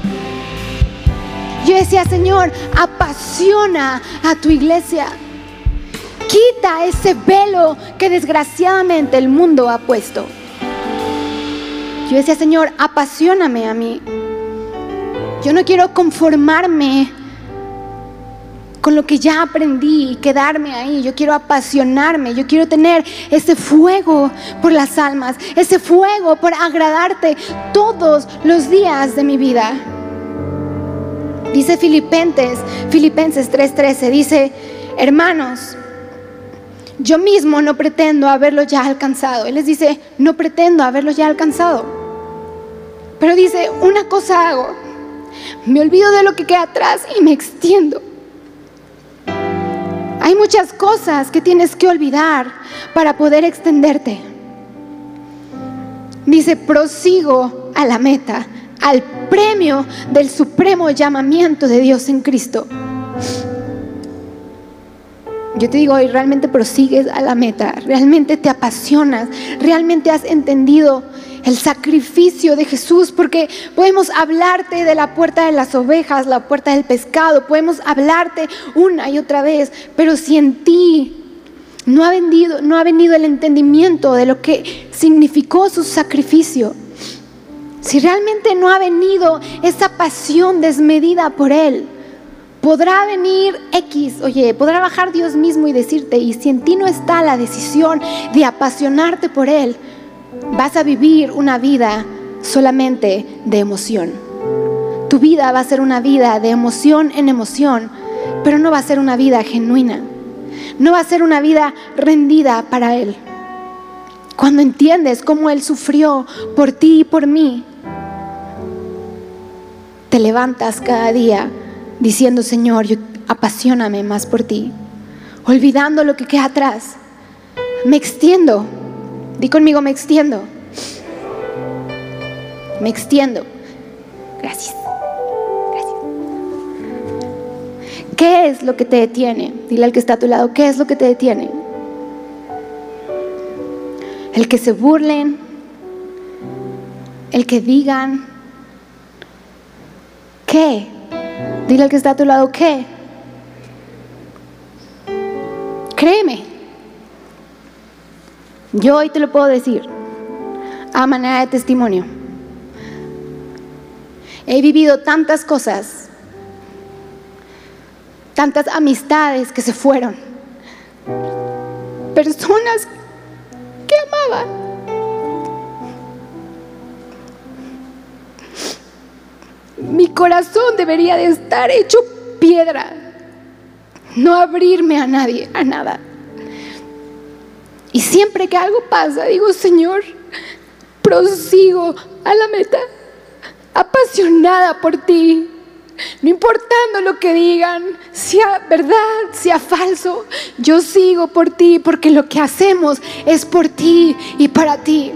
Yo decía, Señor, apasiona a tu iglesia. Quita ese velo que desgraciadamente el mundo ha puesto. Yo decía, Señor, apasioname a mí. Yo no quiero conformarme con lo que ya aprendí y quedarme ahí. Yo quiero apasionarme, yo quiero tener ese fuego por las almas, ese fuego por agradarte todos los días de mi vida. Dice Filipenses, Filipenses 3:13, dice, hermanos, yo mismo no pretendo haberlo ya alcanzado. Él les dice, no pretendo haberlo ya alcanzado. Pero dice, una cosa hago, me olvido de lo que queda atrás y me extiendo. Hay muchas cosas que tienes que olvidar para poder extenderte. Dice, prosigo a la meta, al premio del supremo llamamiento de Dios en Cristo. Yo te digo, hoy realmente prosigues a la meta, realmente te apasionas, realmente has entendido el sacrificio de Jesús, porque podemos hablarte de la puerta de las ovejas, la puerta del pescado, podemos hablarte una y otra vez, pero si en ti no ha, vendido, no ha venido el entendimiento de lo que significó su sacrificio, si realmente no ha venido esa pasión desmedida por Él, Podrá venir X, oye, podrá bajar Dios mismo y decirte, y si en ti no está la decisión de apasionarte por Él, vas a vivir una vida solamente de emoción. Tu vida va a ser una vida de emoción en emoción, pero no va a ser una vida genuina. No va a ser una vida rendida para Él. Cuando entiendes cómo Él sufrió por ti y por mí, te levantas cada día diciendo, Señor, yo, apasioname más por ti, olvidando lo que queda atrás. Me extiendo, di conmigo, me extiendo. Me extiendo. Gracias. Gracias. ¿Qué es lo que te detiene? Dile al que está a tu lado, ¿qué es lo que te detiene? El que se burlen, el que digan, ¿qué? Dile al que está a tu lado, ¿qué? Créeme. Yo hoy te lo puedo decir a manera de testimonio. He vivido tantas cosas, tantas amistades que se fueron, personas que amaba mi corazón debería de estar hecho piedra, no abrirme a nadie, a nada. Y siempre que algo pasa, digo, Señor, prosigo a la meta, apasionada por ti, no importando lo que digan, sea verdad, sea falso, yo sigo por ti porque lo que hacemos es por ti y para ti.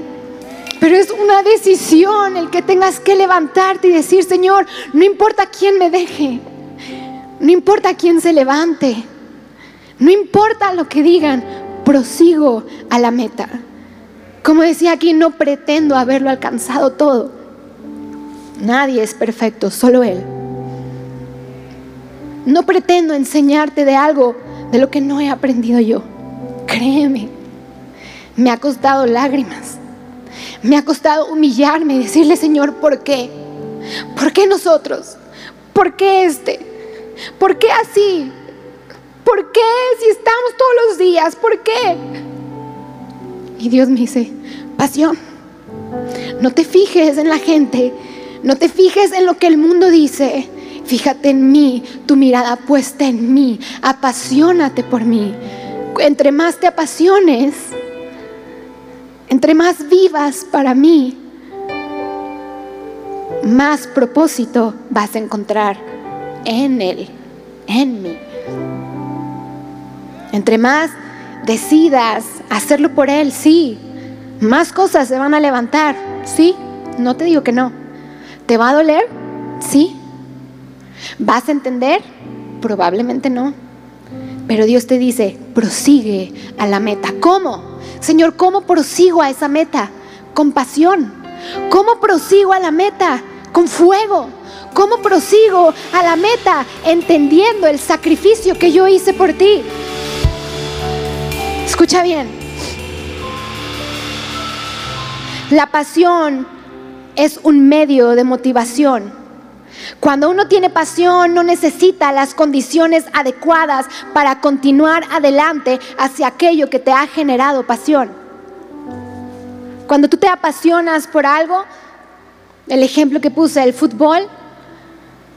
Pero es una decisión el que tengas que levantarte y decir, Señor, no importa quién me deje, no importa quién se levante, no importa lo que digan, prosigo a la meta. Como decía aquí, no pretendo haberlo alcanzado todo. Nadie es perfecto, solo Él. No pretendo enseñarte de algo de lo que no he aprendido yo. Créeme, me ha costado lágrimas me ha costado humillarme y decirle, Señor, ¿por qué? ¿Por qué nosotros? ¿Por qué este? ¿Por qué así? ¿Por qué si estamos todos los días? ¿Por qué? Y Dios me dice, pasión, no te fijes en la gente, no te fijes en lo que el mundo dice, fíjate en mí, tu mirada puesta en mí, apasionate por mí. Entre más te apasiones, entre más vivas para mí, más propósito vas a encontrar en Él, en mí. Entre más decidas hacerlo por Él, sí, más cosas se van a levantar, sí, no te digo que no. ¿Te va a doler? Sí. ¿Vas a entender? Probablemente no. Pero Dios te dice, prosigue a la meta. ¿Cómo? Señor, ¿cómo prosigo a esa meta? Con pasión. ¿Cómo prosigo a la meta? Con fuego. ¿Cómo prosigo a la meta entendiendo el sacrificio que yo hice por ti? Escucha bien. La pasión es un medio de motivación. Cuando uno tiene pasión no necesita las condiciones adecuadas para continuar adelante hacia aquello que te ha generado pasión. Cuando tú te apasionas por algo, el ejemplo que puse, el fútbol,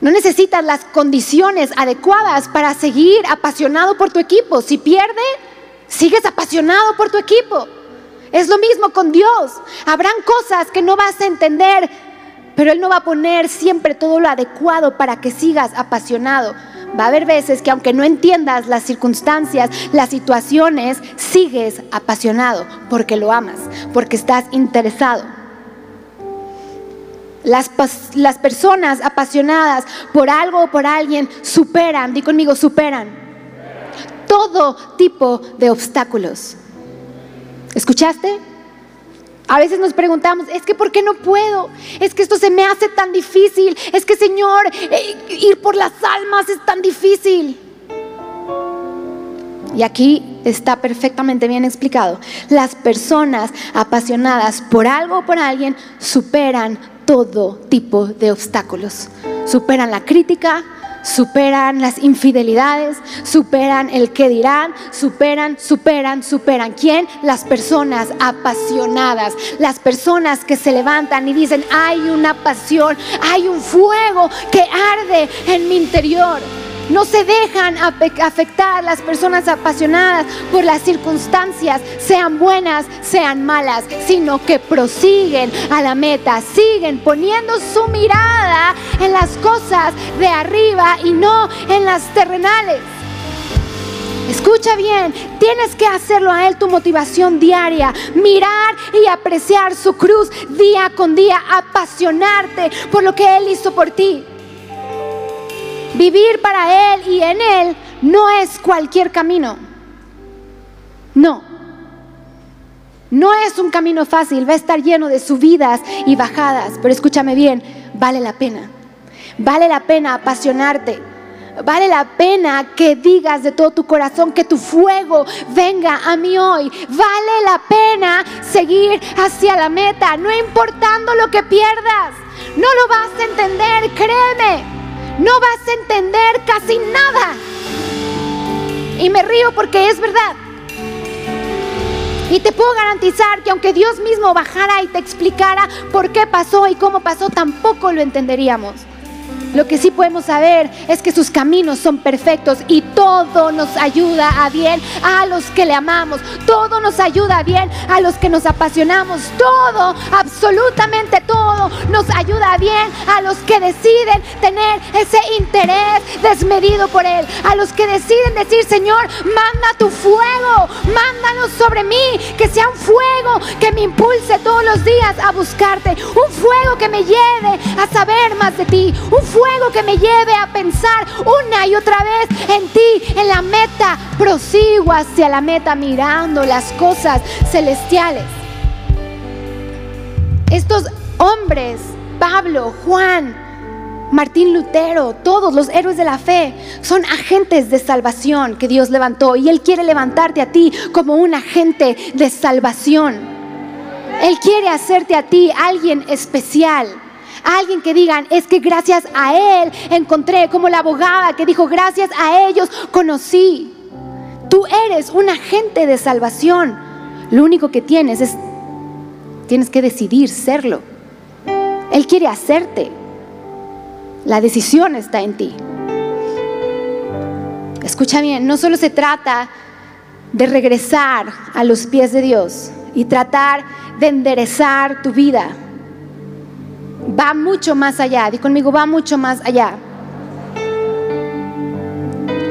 no necesitas las condiciones adecuadas para seguir apasionado por tu equipo. Si pierde, sigues apasionado por tu equipo. Es lo mismo con Dios. Habrán cosas que no vas a entender, pero Él no va a poner siempre todo lo adecuado para que sigas apasionado. Va a haber veces que aunque no entiendas las circunstancias, las situaciones, sigues apasionado porque lo amas, porque estás interesado. Las, las personas apasionadas por algo o por alguien superan, di conmigo, superan todo tipo de obstáculos. ¿Escuchaste? A veces nos preguntamos, es que ¿por qué no puedo? Es que esto se me hace tan difícil. Es que Señor, eh, ir por las almas es tan difícil. Y aquí está perfectamente bien explicado. Las personas apasionadas por algo o por alguien superan todo tipo de obstáculos. Superan la crítica, superan las infidelidades, superan el que dirán, superan, superan, superan. ¿Quién? Las personas apasionadas, las personas que se levantan y dicen, hay una pasión, hay un fuego que arde en mi interior. No se dejan afectar las personas apasionadas por las circunstancias, sean buenas, sean malas, sino que prosiguen a la meta, siguen poniendo su mirada en las cosas de arriba y no en las terrenales. Escucha bien, tienes que hacerlo a Él tu motivación diaria, mirar y apreciar su cruz día con día, apasionarte por lo que Él hizo por ti. Vivir para Él y en Él no es cualquier camino. No. No es un camino fácil, va a estar lleno de subidas y bajadas, pero escúchame bien, vale la pena. Vale la pena apasionarte. Vale la pena que digas de todo tu corazón que tu fuego venga a mí hoy. Vale la pena seguir hacia la meta, no importando lo que pierdas. No lo vas a entender, créeme no vas a entender casi nada. Y me río porque es verdad. Y te puedo garantizar que aunque Dios mismo bajara y te explicara por qué pasó y cómo pasó, tampoco lo entenderíamos. Lo que sí podemos saber es que sus caminos son perfectos y todo nos ayuda a bien a los que le amamos. Todo nos ayuda a bien a los que nos apasionamos. Todo, absolutamente todo nos ayuda a bien a los que deciden tener ese interés desmedido por Él. A los que deciden decir, Señor, manda tu fuego, mándanos sobre mí. Que sea un fuego que me impulse todos los días a buscarte. Un fuego que me lleve a saber más de ti. Un fuego que me lleve a pensar una y otra vez en ti, en la meta. Prosigo hacia la meta mirando las cosas celestiales. Estos hombres, Pablo, Juan, Martín Lutero, todos los héroes de la fe son agentes de salvación que Dios levantó y Él quiere levantarte a ti como un agente de salvación. Él quiere hacerte a ti alguien especial. Alguien que digan, es que gracias a Él encontré, como la abogada que dijo, gracias a ellos conocí. Tú eres un agente de salvación. Lo único que tienes es, tienes que decidir serlo. Él quiere hacerte. La decisión está en ti. Escucha bien, no solo se trata de regresar a los pies de Dios y tratar de enderezar tu vida va mucho más allá. Di conmigo, va mucho más allá.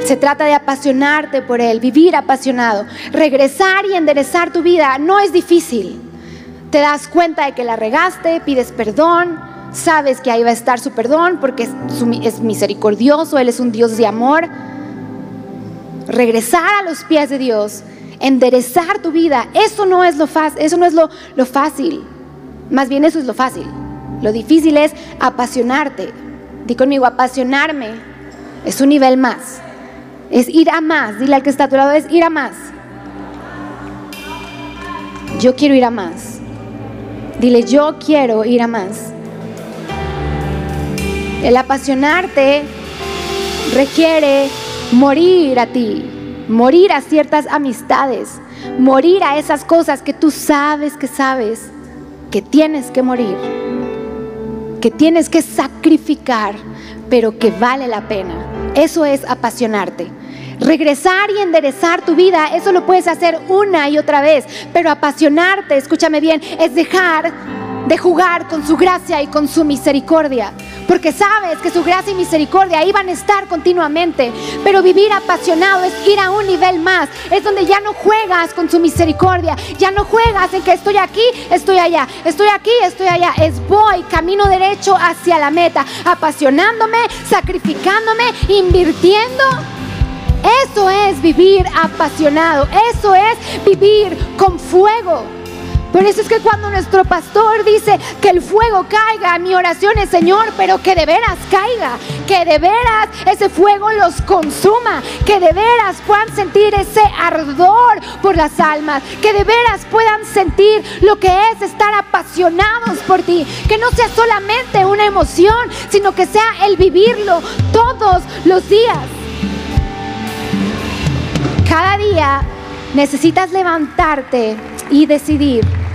Se trata de apasionarte por Él, vivir apasionado. Regresar y enderezar tu vida no es difícil. Te das cuenta de que la regaste, pides perdón, sabes que ahí va a estar su perdón porque es, misericordioso, Él es un Dios de amor. Regresar a los pies de Dios, enderezar tu vida, eso no es lo eso no es lo fácil. Más bien eso es lo fácil. Lo difícil es apasionarte. Di conmigo, apasionarme es un nivel más. Es ir a más. Dile al que está a tu lado, es ir a más. Yo quiero ir a más. Dile, yo quiero ir a más. El apasionarte requiere morir a ti, morir a ciertas amistades, morir a esas cosas que tú sabes que sabes que tienes que morir, que tienes que sacrificar, pero que vale la pena. Eso es apasionarte. Regresar y enderezar tu vida, eso lo puedes hacer una y otra vez, pero apasionarte, escúchame bien, es dejar de jugar con su gracia y con su misericordia. Porque sabes que su gracia y misericordia van a estar continuamente. Pero vivir apasionado es ir a un nivel más. Es donde ya no juegas con su misericordia. Ya no juegas en que estoy aquí, estoy allá. Estoy aquí, estoy allá. Es voy camino derecho hacia la meta. Apasionándome, sacrificándome, invirtiendo. Eso es vivir apasionado. Eso es vivir con fuego. Por eso es que cuando nuestro pastor dice que el fuego caiga, mi oración es Señor, pero que de veras caiga, que de veras ese fuego los consuma, que de veras puedan sentir ese ardor por las almas, que de veras puedan sentir lo que es estar apasionados por ti, que no sea solamente una emoción, sino que sea el vivirlo todos los días. Cada día necesitas levantarte y decidir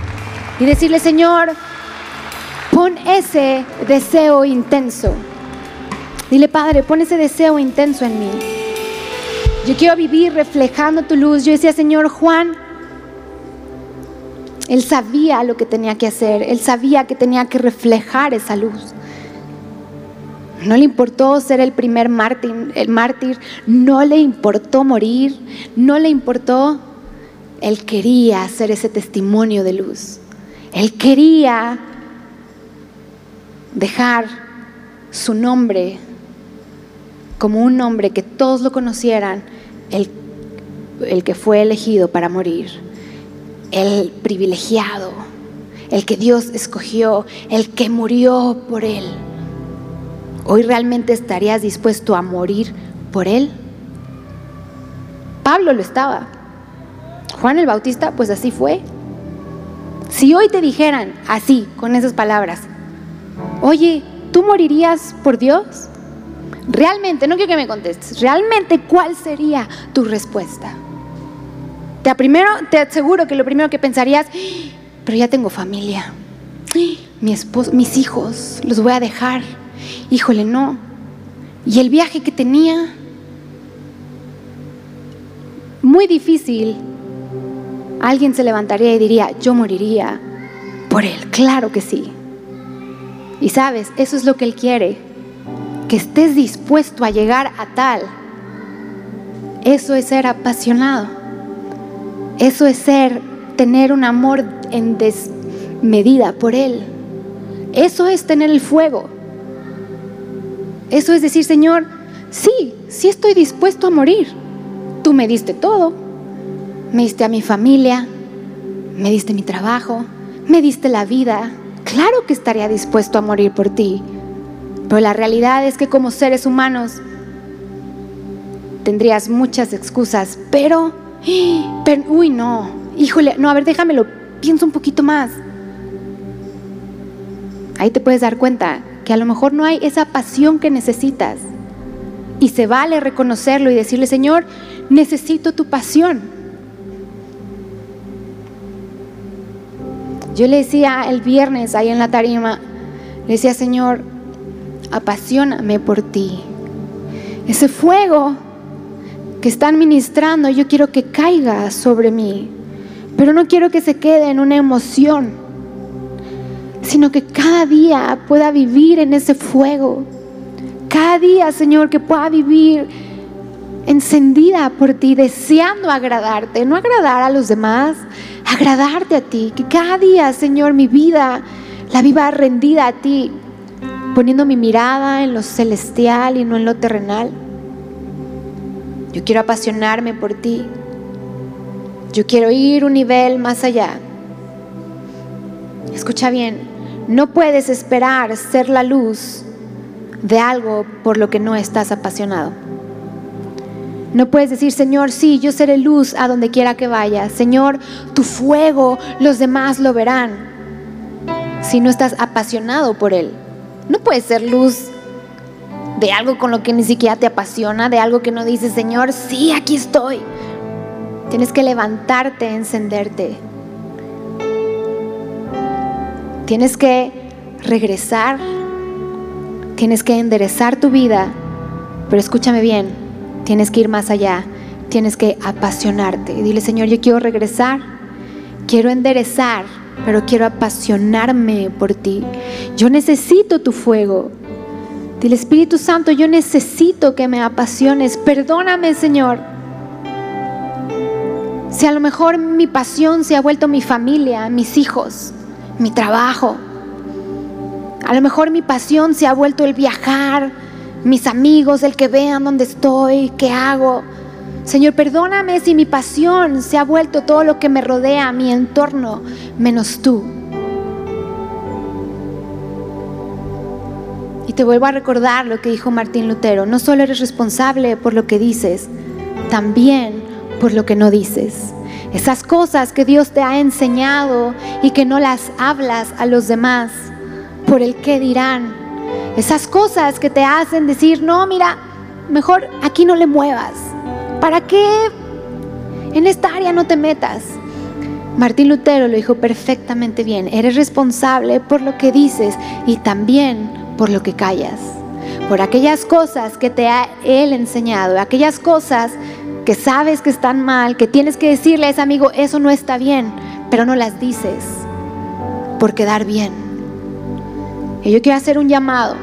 y decirle, Señor, pon ese deseo intenso. Dile, Padre, pon ese deseo intenso en mí. Yo quiero vivir reflejando tu luz. Yo decía, Señor Juan, él sabía lo que tenía que hacer, él sabía que tenía que reflejar esa luz. No le importó ser el primer mártir, el mártir, no le importó morir, no le importó, él quería ser ese testimonio de luz. Él quería dejar su nombre como un nombre que todos lo conocieran, el, el que fue elegido para morir, el privilegiado, el que Dios escogió, el que murió por él. ¿Hoy realmente estarías dispuesto a morir por él? Pablo lo estaba. Juan el Bautista, pues así fue. Si hoy te dijeran así, con esas palabras, oye, ¿tú morirías por Dios? Realmente, no quiero que me contestes, realmente cuál sería tu respuesta. Te, primero, te aseguro que lo primero que pensarías, pero ya tengo familia, mi esposo, mis hijos, los voy a dejar. Híjole, no. Y el viaje que tenía, muy difícil alguien se levantaría y diría, yo moriría por Él. Claro que sí. Y sabes, eso es lo que Él quiere, que estés dispuesto a llegar a tal. Eso es ser apasionado. Eso es ser, tener un amor en desmedida por Él. Eso es tener el fuego. Eso es decir, Señor, sí, sí estoy dispuesto a morir. Tú me diste todo me diste a mi familia, me diste mi trabajo, me diste la vida. Claro que estaría dispuesto a morir por ti. Pero la realidad es que como seres humanos tendrías muchas excusas, pero, pero uy, no, híjole, no, a ver, déjamelo, pienso un poquito más. Ahí te puedes dar cuenta que a lo mejor no hay esa pasión que necesitas. Y se vale reconocerlo y decirle, Señor, necesito tu pasión. Yo le decía el viernes ahí en la tarima, le decía, Señor, apasioname por ti. Ese fuego que están ministrando, yo quiero que caiga sobre mí, pero no quiero que se quede en una emoción. sino que cada día pueda vivir en ese fuego. Cada día, Señor, que pueda vivir encendida por ti, deseando agradarte, no agradar a los demás, agradarte a ti. Que cada día, Señor, mi vida la viva rendida a ti, poniendo mi mirada en lo celestial y no en lo terrenal. Yo quiero apasionarme por ti. Yo quiero ir un nivel más allá. Escucha bien, no puedes esperar ser la luz de algo por lo que no estás apasionado. No puedes decir, Señor, sí, yo seré luz a donde quiera que vaya. Señor, tu fuego, los demás lo verán. Si no estás apasionado por Él. No puedes ser luz de algo con lo que ni siquiera te apasiona, de algo que no dices, Señor, sí, aquí estoy. Tienes que levantarte, encenderte. Tienes que regresar. Tienes que enderezar tu vida. Pero escúchame bien, tienes que ir más allá. Tienes que apasionarte. Dile, Señor, yo quiero regresar. Quiero enderezar, pero quiero apasionarme por ti. Yo necesito tu fuego. Dile, Espíritu Santo, yo necesito que me apasiones. Perdóname, Señor. Si a lo mejor mi pasión se ha vuelto mi familia, mis hijos, mi trabajo. A lo mejor mi pasión se ha vuelto el viajar, mis amigos, el que vean dónde estoy, qué hago. Señor, perdóname si mi pasión se ha vuelto todo lo que me rodea, mi entorno, menos tú. Y te vuelvo a recordar lo que dijo Martín Lutero, no solo eres responsable por lo que dices, también por lo que no dices. Esas cosas que Dios te ha enseñado y que no las hablas a los demás por el qué dirán. Esas cosas que te hacen decir, no, mira, mejor aquí no le muevas. ¿Para qué en esta área no te metas? Martín Lutero lo dijo perfectamente bien. Eres responsable por lo que dices y también por lo que callas. Por aquellas cosas que te ha Él enseñado, aquellas cosas que sabes que están mal, que tienes que decirle a ese amigo, eso no está bien, pero no las dices por quedar bien. Y yo quiero hacer un llamado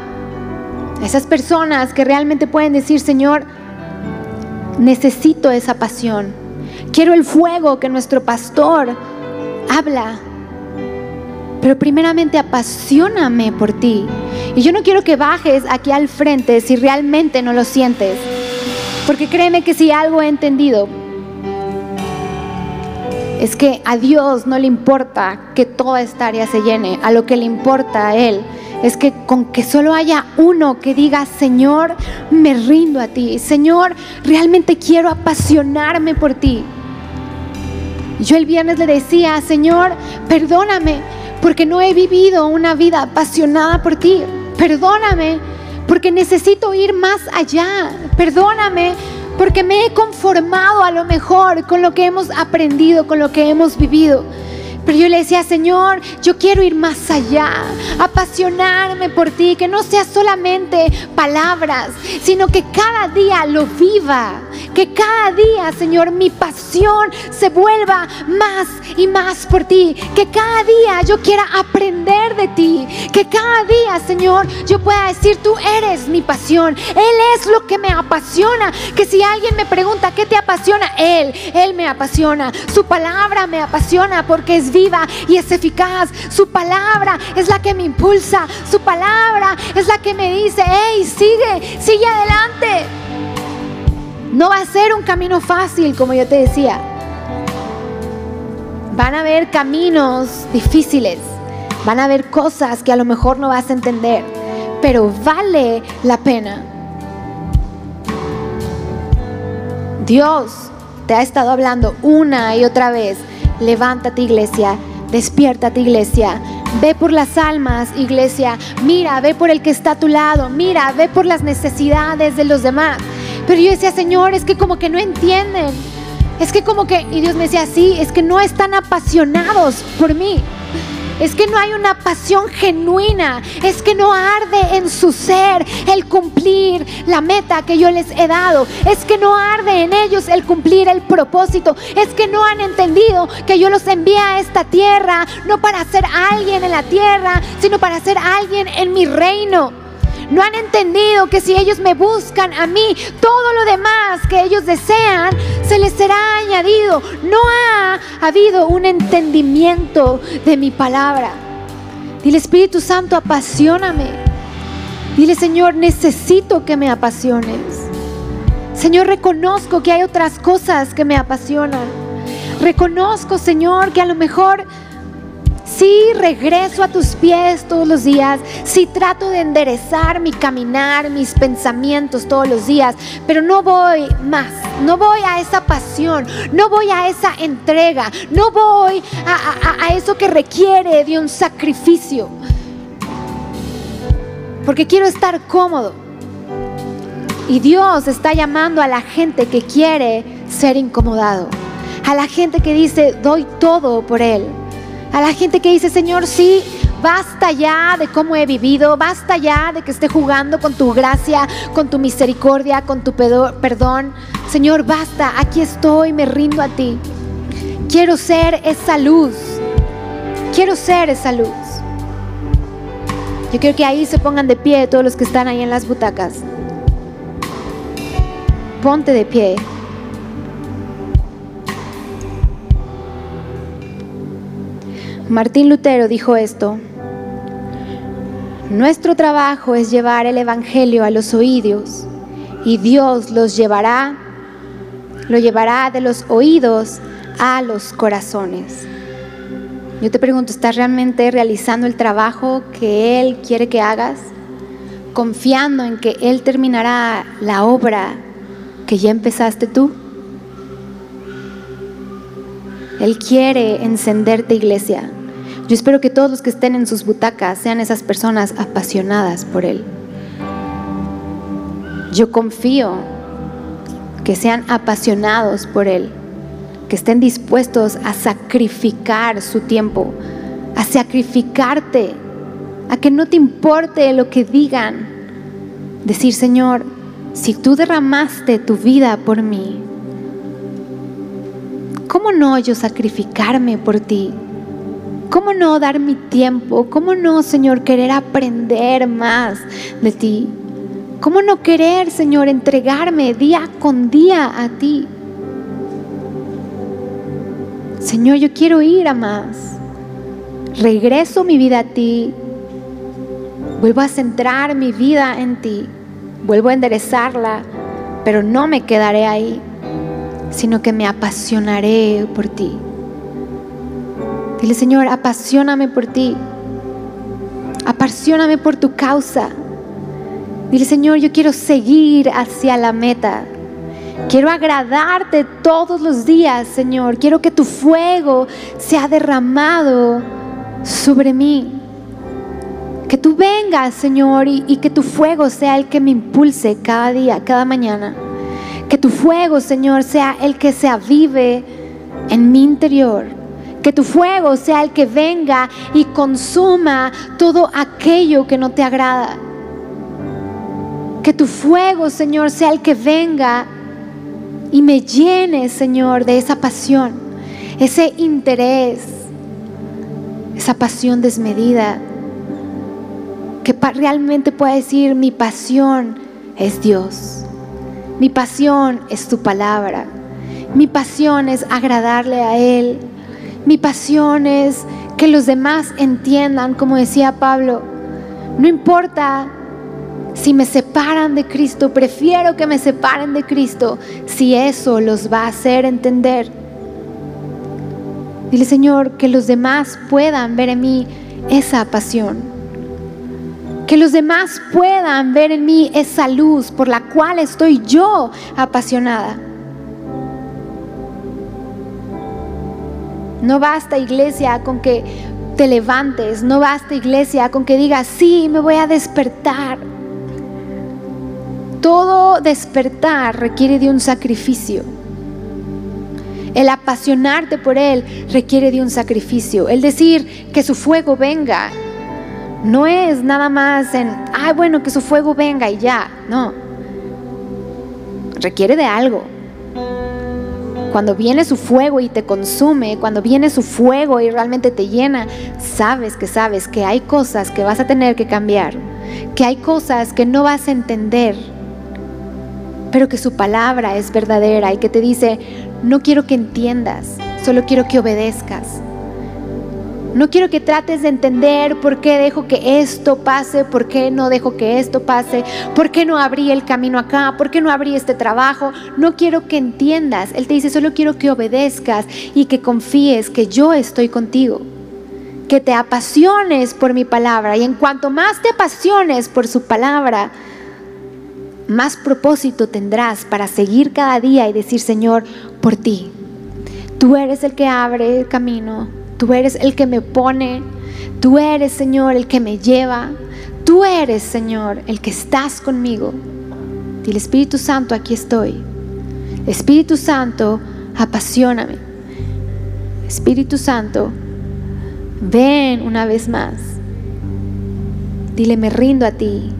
a esas personas que realmente pueden decir, Señor, necesito esa pasión. Quiero el fuego que nuestro pastor habla. Pero primeramente apasioname por ti. Y yo no quiero que bajes aquí al frente si realmente no lo sientes. Porque créeme que si algo he entendido es que a Dios no le importa que toda esta área se llene, a lo que le importa a Él es que con que solo haya uno que diga, Señor, me rindo a ti, Señor, realmente quiero apasionarme por ti. Yo el viernes le decía, Señor, perdóname porque no he vivido una vida apasionada por ti, perdóname porque necesito ir más allá. Perdóname porque me he conformado a lo mejor con lo que hemos aprendido, con lo que hemos vivido. Pero yo le decía, Señor, yo quiero ir más allá, apasionarme por ti, que no sea solamente palabras, sino que cada día lo viva, que cada día, Señor, mi pasión se vuelva más y más por ti, que cada día yo quiera aprender de ti, que cada día, Señor, yo pueda decir, tú eres mi pasión, Él es lo que me apasiona, que si alguien me pregunta, ¿qué te apasiona? Él, Él me apasiona, su palabra me apasiona porque es y es eficaz. Su palabra es la que me impulsa. Su palabra es la que me dice, hey, sigue, sigue adelante. No va a ser un camino fácil, como yo te decía. Van a haber caminos difíciles. Van a haber cosas que a lo mejor no vas a entender. Pero vale la pena. Dios te ha estado hablando una y otra vez Levántate iglesia, despiértate iglesia, ve por las almas iglesia, mira, ve por el que está a tu lado, mira, ve por las necesidades de los demás. Pero yo decía, Señor, es que como que no entienden, es que como que, y Dios me decía, sí, es que no están apasionados por mí. Es que no hay una pasión genuina, es que no arde en su ser el cumplir la meta que yo les he dado, es que no arde en ellos el cumplir el propósito, es que no han entendido que yo los envié a esta tierra no para ser alguien en la tierra, sino para ser alguien en mi reino. No han entendido que si ellos me buscan a mí, todo lo demás que ellos desean se les será añadido. No ha habido un entendimiento de mi palabra. Dile Espíritu Santo, apasioname. Dile Señor, necesito que me apasiones. Señor, reconozco que hay otras cosas que me apasionan. Reconozco, Señor, que a lo mejor si regreso a tus pies todos los días, si trato de enderezar mi caminar, mis pensamientos todos los días, pero no voy más, no voy a esa pasión, no voy a esa entrega, no voy a, a eso que requiere de un sacrificio, porque quiero estar cómodo. Y Dios está llamando a la gente que quiere ser incomodado, a la gente que dice, doy todo por Él a la gente que dice, Señor, sí, basta ya de cómo he vivido, basta ya de que esté jugando con tu gracia, con tu misericordia, con tu perdón. Señor, basta, aquí estoy, me rindo a ti. Quiero ser esa luz. Quiero ser esa luz. Yo quiero que ahí se pongan de pie todos los que están ahí en las butacas. Ponte de pie. Martín Lutero dijo esto. Nuestro trabajo es llevar el Evangelio a los oídos y Dios los llevará, lo llevará de los oídos a los corazones. Yo te pregunto, ¿estás realmente realizando el trabajo que Él quiere que hagas? Confiando en que Él terminará la obra que ya empezaste tú. Él quiere encenderte iglesia. Yo espero que todos los que estén en sus butacas sean esas personas apasionadas por Él. Yo confío que sean apasionados por Él, que estén dispuestos a sacrificar su tiempo, a sacrificarte, a que no te importe lo que digan. Decir, Señor, si tú derramaste tu vida por mí, ¿cómo no yo sacrificarme por ti? ¿Cómo no dar mi tiempo? ¿Cómo no, Señor, querer aprender más de ti? ¿Cómo no querer, Señor, entregarme día con día a ti? Señor, yo quiero ir a más. Regreso mi vida a ti. Vuelvo a centrar mi vida en ti. Vuelvo a enderezarla, pero no me quedaré ahí, sino que me apasionaré por ti. Dile, Señor, apasioname por ti. Apasioname por tu causa. Dile, Señor, yo quiero seguir hacia la meta. Quiero agradarte todos los días, Señor. Quiero que tu fuego sea derramado sobre mí. Que tú vengas, Señor, y, y, que tu fuego sea el que me impulse cada día, cada mañana. Que tu fuego, Señor, sea el que se avive en mi interior. Que tu fuego sea el que venga y consuma todo aquello que no te agrada. Que tu fuego, Señor, sea el que venga y me llene, Señor, de esa pasión, ese interés, esa pasión desmedida. Que realmente pueda decir, mi pasión es Dios. Mi pasión es tu palabra. Mi pasión es agradarle a Él. Mi pasión es que los demás entiendan, como decía Pablo, no importa si me separan de Cristo, prefiero que me separen de Cristo si eso los va a hacer entender. Dile, Señor, que los demás puedan ver en mí esa pasión. Que los demás puedan ver en mí esa luz por la cual estoy yo apasionada. No basta iglesia con que te levantes, no basta iglesia con que digas, sí, me voy a despertar. Todo despertar requiere de un sacrificio. El apasionarte por Él requiere de un sacrificio. El decir que su fuego venga no es nada más en, ay, bueno, que su fuego venga y ya. No. Requiere de algo. Cuando viene su fuego y te consume, cuando viene su fuego y realmente te llena, sabes que sabes que hay cosas que vas a tener que cambiar, que hay cosas que no vas a entender, pero que su palabra es verdadera y que te dice, no quiero que entiendas, solo quiero que obedezcas. No quiero que trates de entender por qué dejo que esto pase, por qué no dejo que esto pase, por qué no abrí el camino acá, por qué no abrí este trabajo. No quiero que entiendas. Él te dice, solo quiero que obedezcas y que confíes que yo estoy contigo. Que te apasiones por mi palabra. Y en cuanto más te apasiones por su palabra, más propósito tendrás para seguir cada día y decir, Señor, por ti. Tú eres el que abre el camino, tú eres el que me pone, tú eres, Señor, el que me lleva, tú eres, Señor, el que estás conmigo. Dile, Espíritu Santo, aquí estoy. Espíritu Santo, apasioname. Espíritu Santo, ven una vez más. Dile, me rindo a ti.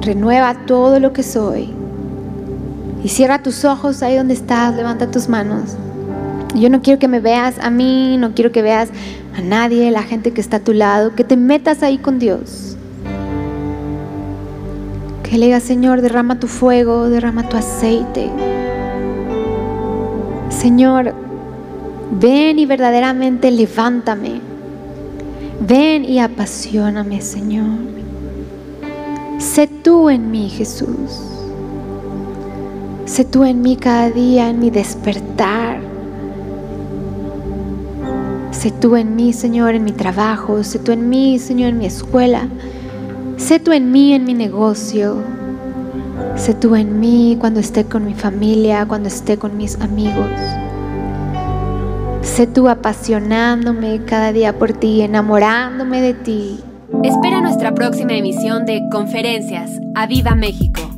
Renueva todo lo que soy. Y cierra tus ojos ahí donde estás, levanta tus manos. Yo no quiero que me veas a mí, no quiero que veas a nadie, la gente que está a tu lado, que te metas ahí con Dios. Que le digas, Señor, derrama tu fuego, derrama tu aceite. Señor, ven y verdaderamente levántame. Ven y apasioname, Señor. Sé tú en mí, Jesús. Sé tú en mí cada día, en mi despertar. Sé tú en mí, Señor, en mi trabajo. Sé tú en mí, Señor, en mi escuela. Sé tú en mí, en mi negocio. Sé tú en mí cuando esté con mi familia, cuando esté con mis amigos. Sé tú apasionándome cada día por ti, enamorándome de ti. Espera nuestra próxima emisión de Conferencias. ¡A Viva México!